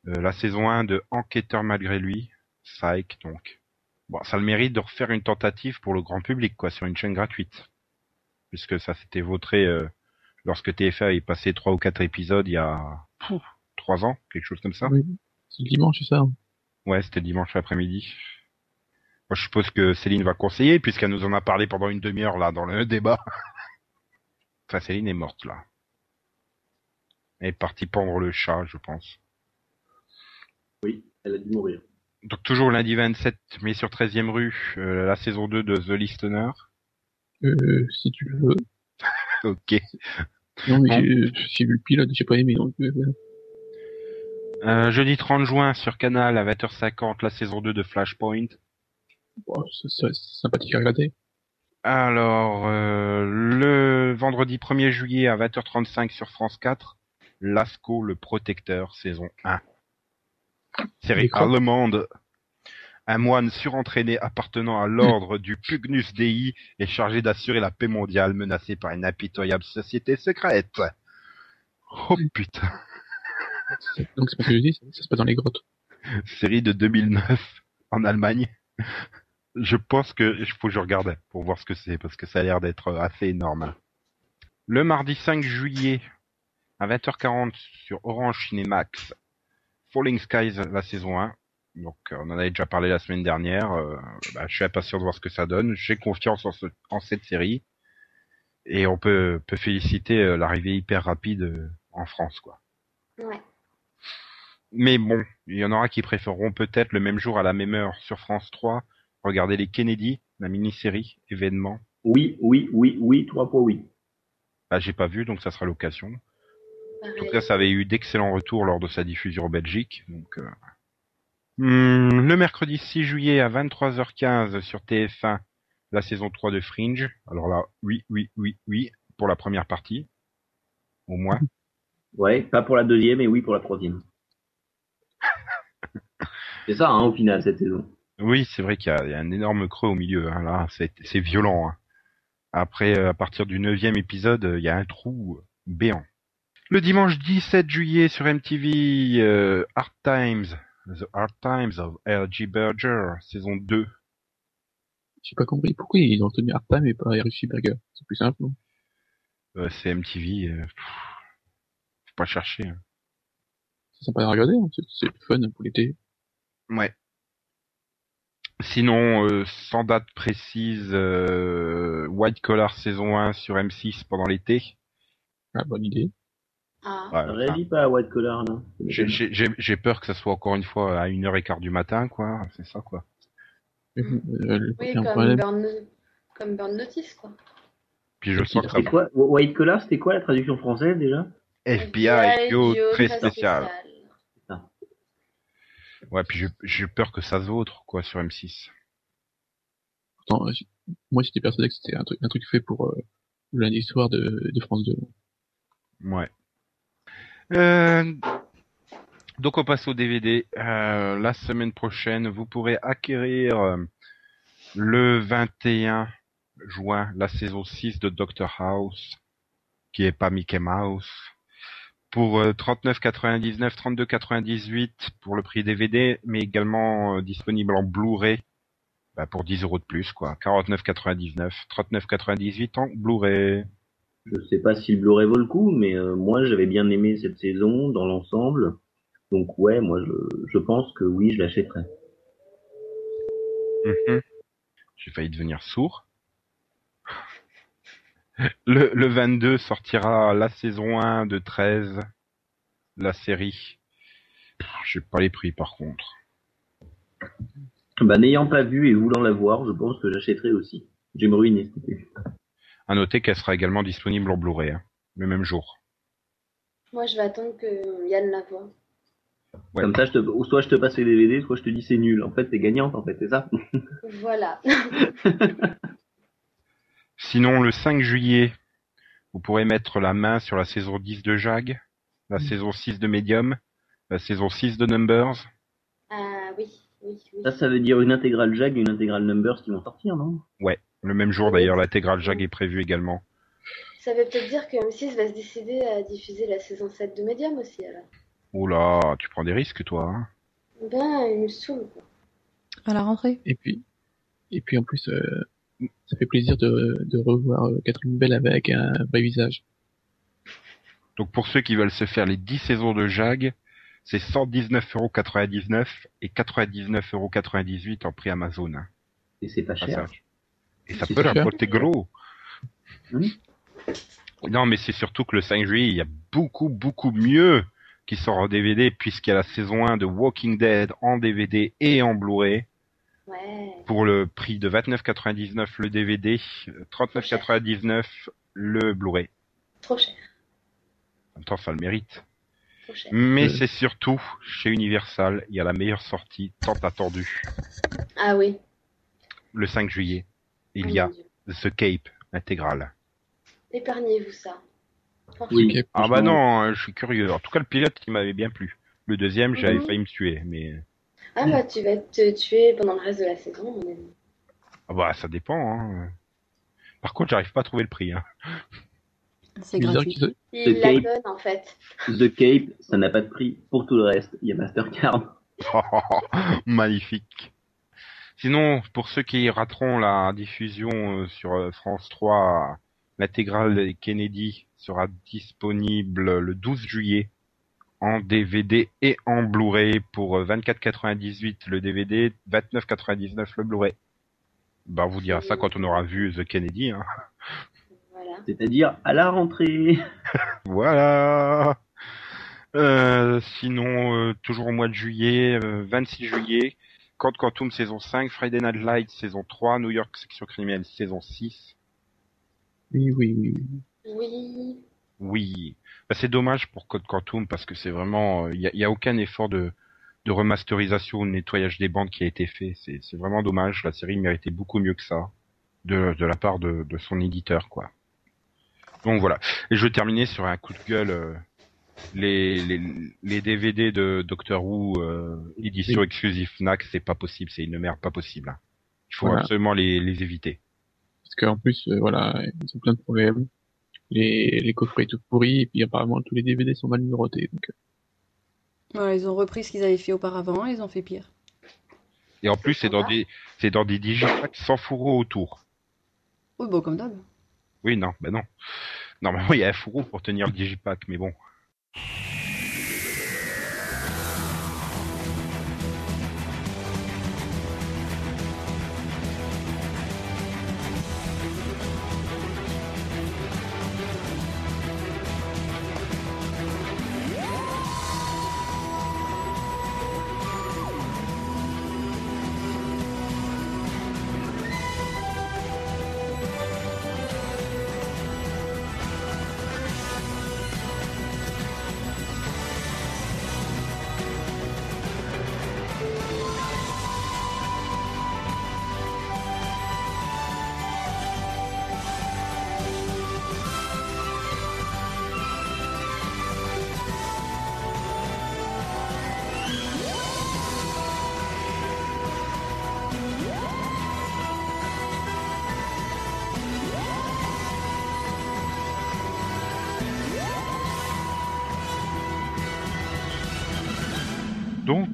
euh, la saison 1 de Enquêteur malgré lui, Psych donc. Bon, ça a le mérite de refaire une tentative pour le grand public quoi sur une chaîne gratuite. Puisque ça s'était vautré euh, lorsque TF1 avait passé trois ou quatre épisodes il y a pouf, trois ans, quelque chose comme ça. Oui. C'est le dimanche, c'est ça? hein Ouais, c'était dimanche après-midi. Moi, je suppose que Céline va conseiller, puisqu'elle nous en a parlé pendant une demi-heure, là, dans le débat. Enfin, Céline est morte, là. Elle est partie pendre le chat, je pense. Oui, elle a dû mourir. Donc, toujours lundi 27, mais sur 13e rue, euh, la saison 2 de The Listener. Euh, si tu veux. [LAUGHS] Ok. Non, mais Bon. j'ai vu le pilote, j'ai pas aimé, donc, euh, jeudi 30 juin, sur Canal, à 20h50, la saison 2 de Flashpoint. Bon, c'est sympathique à regarder. Alors, euh, le vendredi 1er juillet à 20h35 sur France 4, Lasco le Protecteur, saison 1. Série allemande. Un moine surentraîné appartenant à l'ordre du Pugnus Dei est chargé d'assurer la paix mondiale menacée par une impitoyable société secrète. Oh putain. Donc c'est pas ce que je dis, ça, ça se passe dans les grottes. Série de 2009 en Allemagne. Je pense que il faut que je regarde pour voir ce que c'est parce que ça a l'air d'être assez énorme. Le mardi 5 juillet à 20h40 sur Orange Cinemax, Falling Skies la saison 1. Donc euh, on en avait déjà parlé la semaine dernière. Euh, bah, je suis impatient de voir ce que ça donne. J'ai confiance en, ce- en cette série et on peut, peut féliciter euh, l'arrivée hyper rapide euh, en France quoi. Ouais. Mais bon, il y en aura qui préféreront peut-être le même jour à la même heure sur France 3 regarder les Kennedy, la mini-série événement. Oui, oui, oui, oui, trois fois oui. Ah, j'ai pas vu, donc ça sera l'occasion. En tout cas, ça avait eu d'excellents retours lors de sa diffusion en Belgique. Donc, euh, hmm, le mercredi 6 juillet à 23h15 sur TF1, la saison 3 de Fringe. Alors là, oui, oui, oui, oui, pour la première partie. Au moins. Ouais, pas pour la deuxième et oui pour la troisième. [LAUGHS] C'est ça, hein, au final, cette saison. Oui, c'est vrai qu'il y, y a un énorme creux au milieu. Hein, là, c'est violent. hein. Après, euh, à partir du neuvième épisode, euh, il y a un trou béant. Le dimanche 17 juillet sur MTV, euh, Hard Times, The Hard Times of L.G. Berger, saison 2. J'ai pas compris pourquoi ils ont retenu Hartam et pas Richie Berger? C'est plus simple, non? Euh, c'est MTV. Euh, pff, faut pas chercher. hein. C'est sympa à regarder, hein. c'est c'est fun pour l'été. Ouais. Sinon, euh, sans date précise, euh, White Collar saison 1 sur M6 pendant l'été. Ah, bonne idée. Ah, Ouais, Réalise pas à White Collar, là. J'ai- peur que ça soit encore une fois à 1h15 du matin, quoi. C'est ça, quoi. [LAUGHS] Euh, oui, comme. Burn, comme Burn Notice, quoi. Puis je sens que ça quoi White Collar, c'était quoi la traduction française déjà? FBI, yo, très très spécial. Ouais, puis j'ai- peur que ça vautre, quoi, sur M6. Pourtant, euh, moi j'étais persuadé que c'était un truc, un truc fait pour euh, le lundi soir de, de France 2. Ouais. Euh, donc on passe au DVD. Euh, la semaine prochaine, vous pourrez acquérir euh, le 21 juin la saison 6 de Doctor House, qui est pas Mickey Mouse, pour euh, 39,99, 32,98 pour le prix DVD, mais également euh, disponible en Blu-ray bah, pour 10 euros de plus, quoi. 49,99, 39,98 en Blu-ray. Je sais pas si le Blu-ray vaut le coup, mais euh, moi j'avais bien aimé cette saison dans l'ensemble. Donc ouais, moi je, je pense que oui, je l'achèterai. Mhm. J'ai failli devenir sourd. Le, le 22 sortira la saison 1 de 13, la série. Je sais pas les prix par contre. Bah n'ayant pas vu et voulant la voir, je pense que j'achèterai aussi. Je vais me été. À noter qu'elle sera également disponible en Blu-ray, hein, le même jour. Moi, je vais attendre que Yann la voie. Ouais. Comme ça, je te, ou soit je te passe les DVD, soit je te dis c'est nul. En fait, c'est gagnante, en fait, c'est ça? Voilà. [LAUGHS] Sinon, le 5 juillet, vous pourrez mettre la main sur la saison 10 de Jag, la saison 6 de Medium, la saison 6 de Numbers. Ah oui, oui, oui. Ça, ça veut dire une intégrale Jag et une intégrale Numbers qui vont sortir, non? Le même jour d'ailleurs, l'intégrale Jag est prévue également. Ça veut peut-être dire que M6 va se décider à diffuser la saison 7 de Medium aussi, alors. Oh là, tu prends des risques toi. Hein Ben, il me saoule, quoi. À la rentrée. Et puis, et puis en plus, euh, ça fait plaisir de, de revoir euh, Catherine Bell avec un vrai visage. Donc pour ceux qui veulent se faire les 10 saisons de Jag, c'est 119,99€ et 99,98€ en prix Amazon. Et c'est pas cher. passage. Et ça peut cher. rapporter gros. Non, mais c'est surtout que le 5 juillet, il y a beaucoup, beaucoup mieux qui sort en DVD puisqu'il y a la saison 1 de Walking Dead en DVD et en Blu-ray Ouais. pour le prix de 29,99€ le DVD, 39,99€ le Blu-ray. Trop cher. En même temps, ça le mérite. Trop cher. Mais Euh. c'est surtout chez Universal, il y a la meilleure sortie tant attendue Ah oui. le 5 juillet. Il Oh y a Dieu. The Cape intégrale. Épargnez-vous ça. Oui. Ah bah non, hein, je suis curieux. En tout cas, le pilote, il m'avait bien plu. Le deuxième, j'avais Mhm. failli me tuer, mais Ah bah, tu vas te tuer pendant le reste de la saison, mon ami. ah bah ça dépend. Hein. Par contre, j'arrive pas à trouver le prix. Hein. C'est gratuit. aient- Il C'est la Cape. donne, en fait. The Cape, ça n'a pas de prix. Pour tout le reste, il y a Mastercard. [LAUGHS] Magnifique. Sinon, pour ceux qui rateront la diffusion euh, sur euh, France 3, l'intégrale des Kennedy sera disponible le 12 juillet en DVD et en Blu-ray pour euh, 24,98 le DVD, 29,99 le Blu-ray. Bah, on vous dira ça quand on aura vu The Kennedy. Hein. Voilà. C'est-à-dire à la rentrée. [LAUGHS] Voilà. Euh, sinon, euh, toujours au mois de juillet, euh, 26 juillet, Code Quantum saison 5, Friday Night Lights saison 3, New York Section Criminelle saison 6. Oui, oui, oui. oui. Oui. Bah, c'est dommage pour Code Quantum parce que c'est vraiment, il y a, y a aucun effort de, de remasterisation ou de nettoyage des bandes qui a été fait. C'est c'est vraiment dommage. La série méritait beaucoup mieux que ça de, de la part de, de son éditeur, quoi. Donc voilà. Et je vais terminer sur un coup de gueule. euh, les, les, les DVD de Doctor Who euh, édition Oui. exclusive Fnac, c'est pas possible, c'est une merde pas possible. hein. Il faut Voilà. absolument les, les éviter. Parce qu'en plus, euh, voilà, ils ont plein de problèmes. Les, les coffrets tout pourris, et puis apparemment tous les DVD sont mal numérotés. Donc, euh, Ouais, ils ont repris ce qu'ils avaient fait auparavant, ils ont fait pire. Et en plus, c'est dans des c'est dans des digipacks sans fourreau autour. Oui, bon, comme d'hab. Oui, non, bah non. Normalement, il y a un fourreau pour tenir le digipack, mais bon.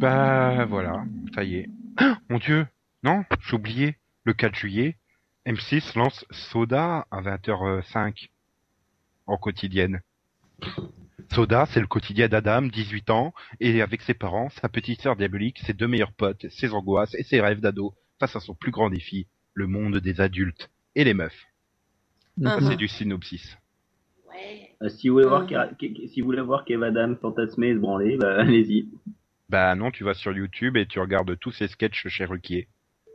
Bah voilà, ça y est. Ah, mon Dieu, non, j'ai oublié. Le 4 juillet, M6 lance Soda à 20h05 en quotidienne. Soda, c'est le quotidien d'Adam, 18 ans, et avec ses parents, sa petite sœur diabolique, ses deux meilleurs potes, ses angoisses et ses rêves d'ado face à son plus grand défi, le monde des adultes et les meufs. Ah, Ça, c'est du synopsis. Ouais. Euh, si vous voulez voir, Ah. Si vous voulez voir Kev Adam fantasmer et se branler, bah, [LAUGHS] allez-y. Bah non, tu vas sur YouTube et tu regardes tous ces sketchs chez Ruquier.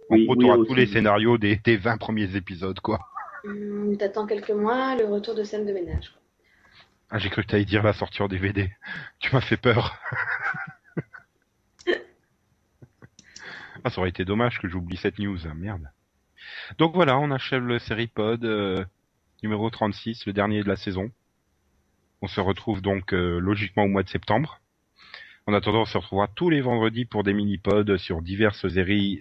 En Oui, gros, tous les scénarios des, des 20 premiers épisodes, quoi. Hum, T'attends quelques mois, le retour de scène de ménage. quoi. Ah, j'ai cru que t'allais dire la sortie en DVD. [LAUGHS] Tu m'as fait peur. [LAUGHS] ah, ça aurait été dommage que j'oublie cette news. hein, Merde. Donc voilà, on achève le Seripod euh, numéro 36, le dernier de la saison. On se retrouve donc euh, logiquement au mois de septembre. En attendant, on se retrouvera tous les vendredis pour des mini-pods sur diverses séries...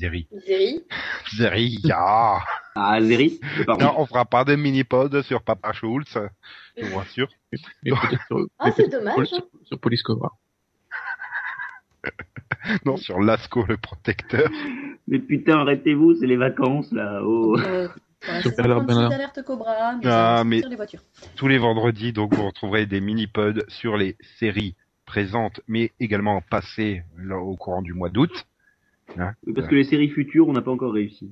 Séries... [LAUGHS] Zeri, Séries... Ah Ah, pas Non, on fera pas de mini-pods sur Papa Schultz, je vous rassure. Ah, c'est dommage, sur, hein. sur Police Cobra. [LAUGHS] Non, sur Lasco le protecteur. Mais putain, arrêtez-vous, c'est les vacances, là. Oh. Euh, [LAUGHS] voilà, Sur alerte Cobra, mais, Ah, mais- sur les voitures. Tous les vendredis, donc, vous retrouverez des mini-pods sur les séries présentes, mais également passées là, au courant du mois d'août. Hein Parce que les séries futures, on n'a pas encore réussi.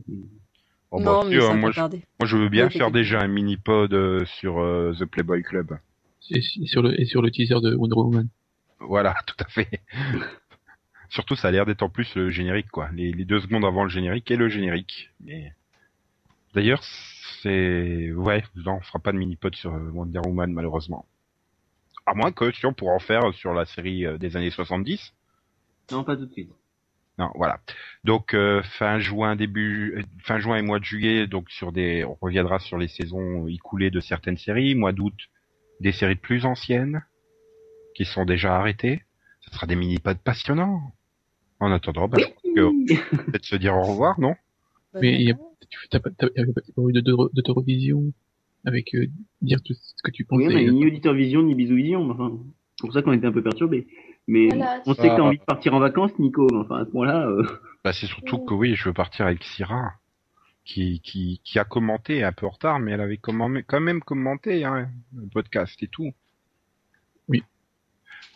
Oh, bah, non, si, mais euh, ça moi, je, moi, je veux bien Oui, faire déjà un mini-pod euh, sur euh, The Playboy Club. Et, sur le, et sur le teaser de Wonder Woman. Voilà, [LAUGHS] tout à fait. Surtout, ça a l'air d'être en plus le générique, quoi. Les, les deux secondes avant le générique et le générique. Mais... D'ailleurs, c'est... Ouais, non, on fera pas de mini-pod sur euh, Wonder Woman, malheureusement. À moins que, si on pourra en faire sur la série euh, des années 70. Non, pas tout de suite. Non, voilà. Donc euh, fin juin, début euh, fin juin et mois de juillet, donc sur des, on reviendra sur les saisons écoulées de certaines séries. Mois d'août, des séries plus anciennes qui sont déjà arrêtées. Ce sera des mini-pods passionnants. En attendant, bah, je pense que peut-être se dire au revoir, non? Bah, Mais il y a- t'as pas, t'as, t'as pas eu de- de- d'autorovision avec euh, dire tout ce que tu Oui, pensais. mais ni auditeur vision, ni bisou vision. Enfin, c'est pour ça qu'on était un peu perturbés. Mais Voilà, on sait que t'as Ah. envie de partir en vacances, Nico. mais Enfin, à ce point-là, euh, Bah c'est surtout que oui, je veux partir avec Syrah, qui, qui, qui a commenté un peu en retard, mais elle avait quand même commenté hein, le podcast et tout. Oui.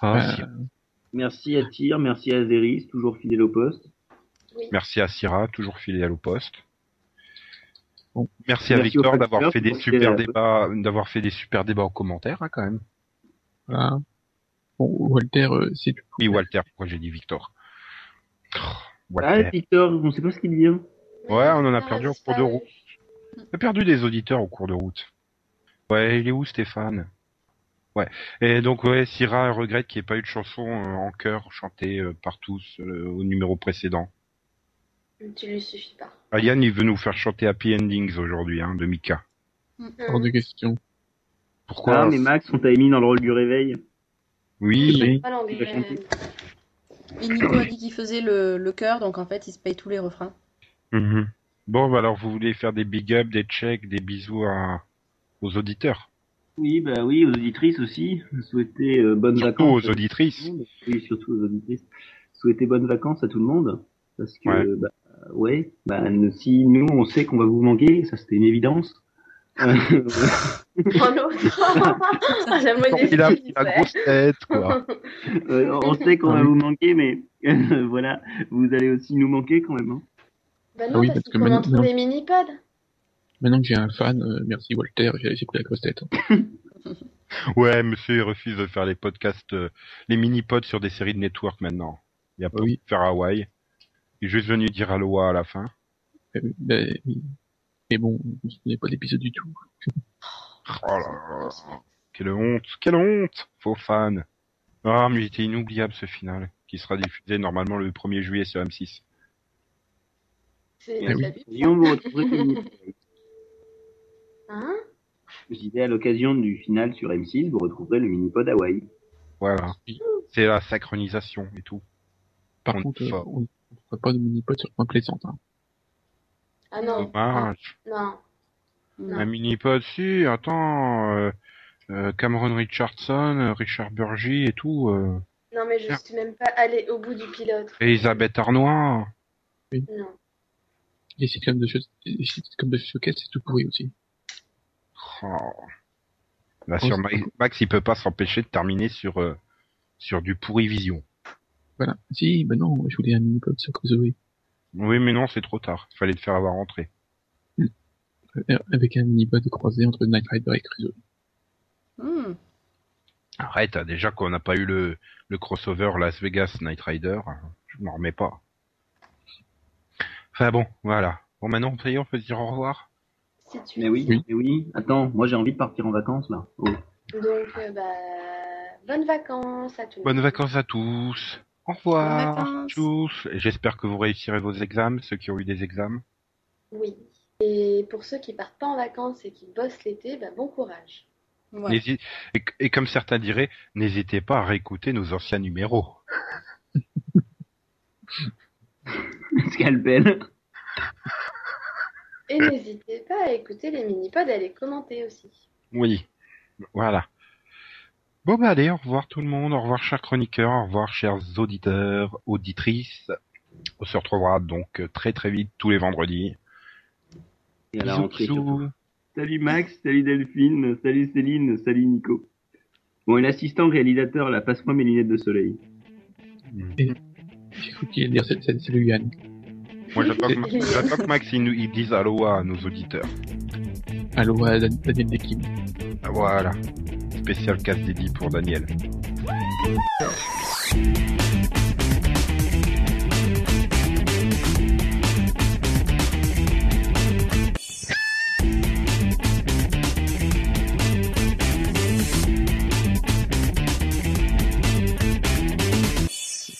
Ah, Euh, merci à Tyr, merci à Zeris, toujours fidèle au poste. Oui. Merci à Syrah, toujours fidèle au poste. Bon. Merci à Victor d'avoir fait des super la débats, d'avoir fait des super débats en commentaire hein, quand même. voilà. Bon, Walter, euh, c'est du coup. Oui, Walter, pourquoi j'ai dit Victor? Oh, Ah, Walter. Victor, on sait pas ce qu'il devient. Ouais, on en a perdu en reste cours de route. On a perdu des auditeurs au cours de route. Ouais, il est où Stéphane? Ouais. Et donc ouais, Syrah regrette qu'il n'y ait pas eu de chanson euh, en chœur chantée euh, par tous euh, au numéro précédent. Tu lui suffis pas. Ah, Yann, il veut nous faire chanter Happy Endings aujourd'hui, hein, de Mika. Hors de question. Pourquoi Ah, mais Max, on t'avait mis dans le rôle du réveil. Oui, Pas va chanter. Et Nico a dit qu'il faisait le, le chœur, donc en fait, il se paye tous les refrains. Mhm. Bon, bah alors vous voulez faire des big up, des checks, des bisous à... aux auditeurs? Oui, bah oui, aux auditrices aussi. Souhaiter euh, bonnes Surtout vacances. aux auditrices. Oui, surtout aux auditrices. Souhaiter bonnes vacances à tout le monde. Parce que, Ouais. bah, ouais, bah, nous- si nous, on sait qu'on va vous manquer, ça c'était une évidence. [LAUGHS] Euh, Oh l'autre. [LAUGHS] Ah, la modestie. Il a la fait. grosse tête, quoi. [LAUGHS] euh, on sait qu'on Ah va vous manquer, mais voilà, vous allez aussi nous manquer quand même. Hein. Bah Ah non, oui, parce parce faut maintenant- montrer les mini-pods. Maintenant que j'ai un fan, euh, merci Walter, j'ai pris la grosse tête. Ouais, monsieur, il refuse de faire les podcasts, euh, les mini-pods sur des séries de network maintenant. Il a pas Oui. de faire Hawaii. Il est juste venu dire aloha à la fin. Euh, ben, oui. Mais bon, on se souvenait pas d'épisode du tout. Oh là là. Quelle honte, quelle honte, faux fan. Ah, mais il était inoubliable ce final, qui sera diffusé normalement le 1er juillet sur M6. C'est Ah oui. Hein? Je disais à l'occasion du final sur M6, vous retrouverez le mini-pod Hawaii. Voilà. C'est la synchronisation et tout. Par On contre, euh. On ne fera pas de mini-pod sur Point Plaisante. Hein. Ah non. Dommage. Non. Non. Un mini-pod, si, attends, euh, euh, Cameron Richardson, Richard Burgi et tout, euh, Non, mais je Merde. suis même pas allée au bout du pilote. Elisabeth Arnois. Non. Les sitcoms de, les sitcoms de showcase, c'est tout pourri aussi. Oh. Là, Oh, sur c'est Max, Max, il peut pas s'empêcher de terminer sur, euh, sur du pourri vision. Voilà. Si, ben non, je voulais un mini-pod sur Zoé. Oui, mais non, c'est trop tard. Il fallait le faire avoir rentré. Euh, Avec un mini-pod croisé entre Night Rider et Crusoe. Hmm. Arrête, hein, déjà qu'on n'a pas eu le, le crossover Las Vegas Night Rider, hein, je m'en remets pas. Enfin bon, voilà. Bon, maintenant, ça y est, on peut dire au revoir? Si tu Mais oui, Oui. mais oui. Attends, moi j'ai envie de partir en vacances là. Oh. Donc, euh, bah, bonnes vacances à tous. Bonnes vacances à tous. Au revoir. Vacances. tous. Et J'espère que vous réussirez vos examens, ceux qui ont eu des examens. Oui. Et pour ceux qui partent pas en vacances et qui bossent l'été, bah, bon courage. Ouais. N'hési- Et, et comme certains diraient, n'hésitez pas à réécouter nos anciens numéros. [LAUGHS] Scalpel. Et n'hésitez pas à écouter les mini-pods et à les commenter aussi. Oui. Voilà. Bon bah allez, au revoir tout le monde, au revoir chers chroniqueurs, au revoir chers auditeurs, auditrices. On se retrouvera donc très très vite tous les vendredis. Et à la rentrée. Salut Max, salut Delphine, salut Céline, salut Nico. Bon, et l'assistant réalisateur, là, passe-moi mes lunettes de soleil. J'ai cru qu'il allait dire c'est, c'est le Yann. Moi [LAUGHS] j'attends que, Max il nous il dise aloha à nos auditeurs. Allô, à Dan- Daniel Dekim. Voilà. Spécial casse dédié pour Daniel.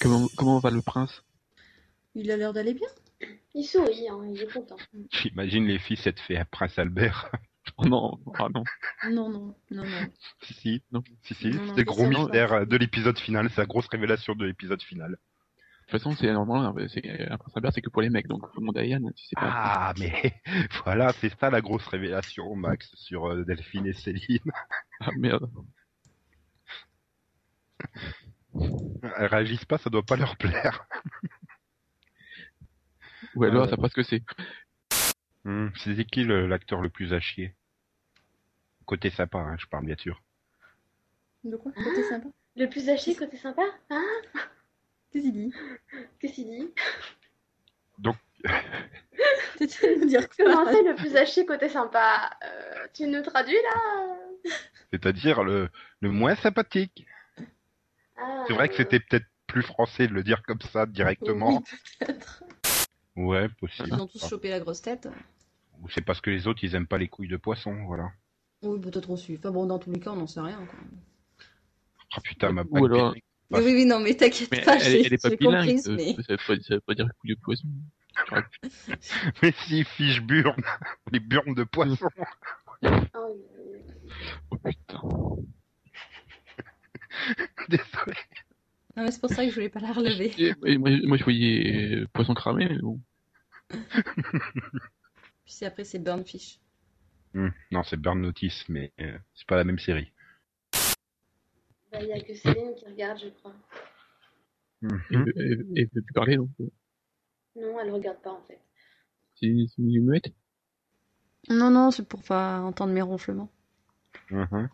Comment, comment va le prince? Il a l'air d'aller bien? Il sourit, hein, il est content. J'imagine les filles s'être fait à Prince Albert. [LAUGHS] Oh non, ah non. Non, non, non, non. si si. Non. Si si. Non, non, C'est le gros mystère de l'épisode final. C'est la grosse révélation de l'épisode final. De toute façon, c'est normalement, c'est, un prince Albert, c'est que pour les mecs, donc faut demander à Yann si c'est pas. Ah, mais [LAUGHS] voilà, c'est ça la grosse révélation, Max, sur euh, Delphine et Céline. [LAUGHS] Ah merde. Elles réagissent pas, ça doit pas leur plaire. Ou alors, Euh. ça pas ce que c'est. C'est qui le- l'acteur le plus à chier? Côté sympa, hein, je parle bien sûr. De quoi? Sympa? Le plus haché côté sympa? Hein Qu'est-ce qu'il dit? Qu'est-ce qu'il dit? T'étais [LAUGHS] de nous dire Comment c'est le plus haché côté sympa? Euh, Tu nous traduis là? C'est-à-dire le, le moins sympathique. Ah, C'est vrai que c'était peut-être plus français de le dire comme ça directement. Oui, peut-être. Ouais, Ils possible. ont tous chopé la grosse tête. Ou c'est parce que les autres ils aiment pas les couilles de poisson, voilà. Oui, peut-être aussi. Enfin bon, dans tous les cas, on n'en sait rien. Quoi. Ah putain, ma Ou alors-. Oui, oui, non, mais t'inquiète pas, elle, j'ai elle est pas bilingue, comprise, euh, mais... ça, veut pas, ça veut pas dire couille de poisson. [LAUGHS] Mais si, fiche burne, [LAUGHS] les burnes de poisson. Oh putain. [LAUGHS] Désolé. Non, mais c'est pour ça que je voulais pas la relever. Et moi, moi, je voyais euh, poisson cramé, mais bon. Puis c'est- après, c'est Burnfish. Hmm, Non, c'est Burn Notice, mais euh, c'est pas la même série. Bah, Il y a que Céline qui regarde, je crois. Elle, veut- elle, elle veut plus parler, donc. euh, Non, elle regarde pas en fait. C'est une, muette? Non, non, c'est pour pas entendre mes ronflements. Mhm.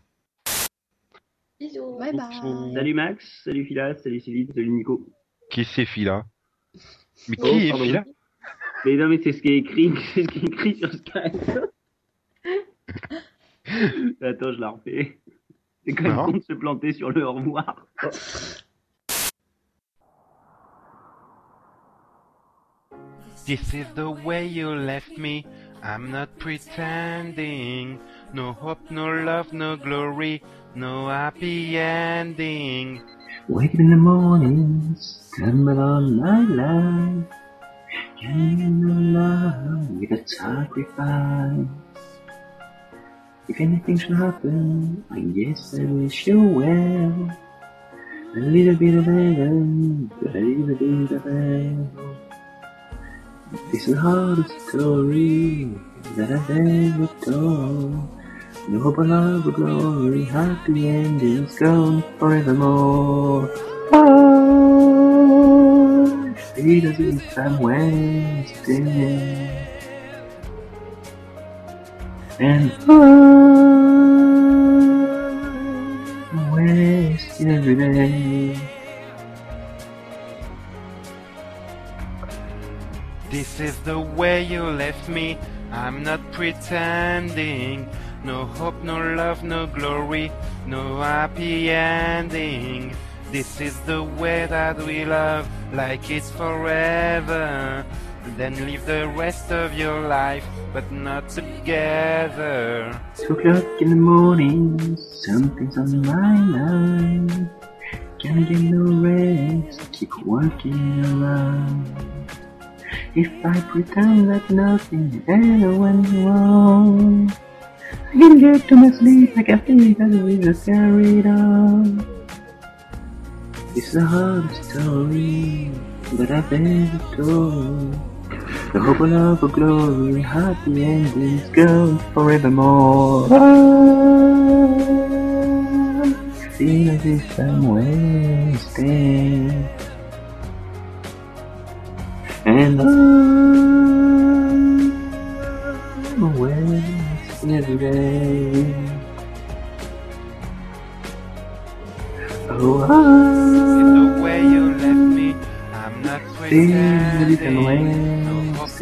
Bisous. Bye bye. Salut Max, salut Phila, salut Céline, salut Nico. Qui c'est Phila? Mais Oh, qui est pardon. Phila? Mais non, mais c'est ce qui est écrit, [LAUGHS] c'est ce qui est écrit sur Skype. [LAUGHS] Attends, je la refais. C'est quand même Non. con de se planter sur le au revoir. This is the way you left me. I'm not pretending. No hope, no love, no glory, no happy ending. Wake in the morning, stumble on my life. Can you love with a sacrifice? If anything should happen, I guess I wish you well. A little bit of heaven, a little bit of hell. This is the hardest story that I've ever told. No hope of love or glory, happy endings gone forevermore. Oh, it if I'm wasting. And I'm wasting every day. This is the way you left me. I'm not pretending. No hope, no love, no glory, no happy ending. This is the way that we love, like it's forever. Then live the rest of your life, but not together. Two o'clock in the morning, something's on my mind. Can I get no rest? Keep working around. If I pretend that nothing ever went wrong, I can get to my sleep, I can feel that we just carried on. It's the hardest story that I've ever told. The hope of love of glory, happy endings gone forevermore. Feel as if I'm wasting. And I'm wasting every day. Oh, ah. In the way you left me, I'm not Feel a little pretending.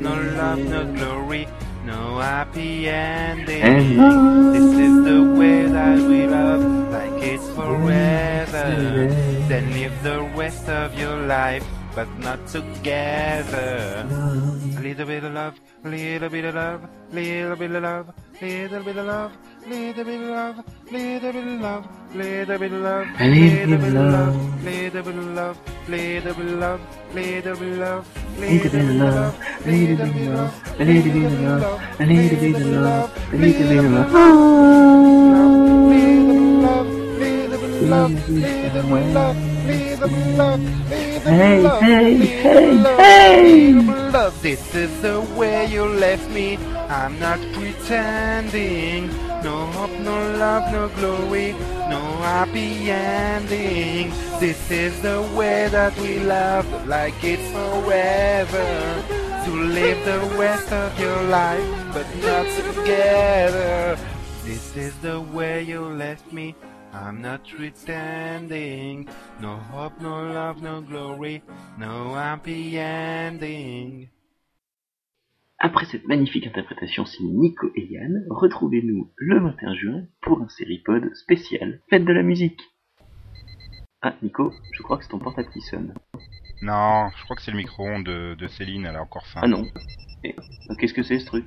No hope, wasting. no love, no glory, no happy ending. And This is the way that we love, like it's forever. Then live the rest of your life, but not together. A little bit of love, a little bit of love, little bit of love, little bit of love, little bit of love, little bit of love, little bit of love, A little bit of love. little bit of love, little bit of love, little bit of love, little bit of love, a little bit of love, a little bit of love, a little bit of love, a little bit of love. Hey, hey, hey, hey! Love, this is the way you left me. I'm not pretending. No hope, no love, no glory, no happy ending. This is the way that we love, like it's forever. To live the rest of your life, but not together. This is the way you left me. I'm not pretending. No hope, no love, no glory, no happy ending. Après cette magnifique interprétation signée Nico et Yann, retrouvez-nous le 21 juin pour un Seripod spécial Fête de la musique. Ah, Nico, je crois que c'est ton portable qui sonne. Non, je crois que c'est le micro-ondes de, de Céline, elle a encore faim. Ah non. Euh, Qu'est-ce que c'est ce truc?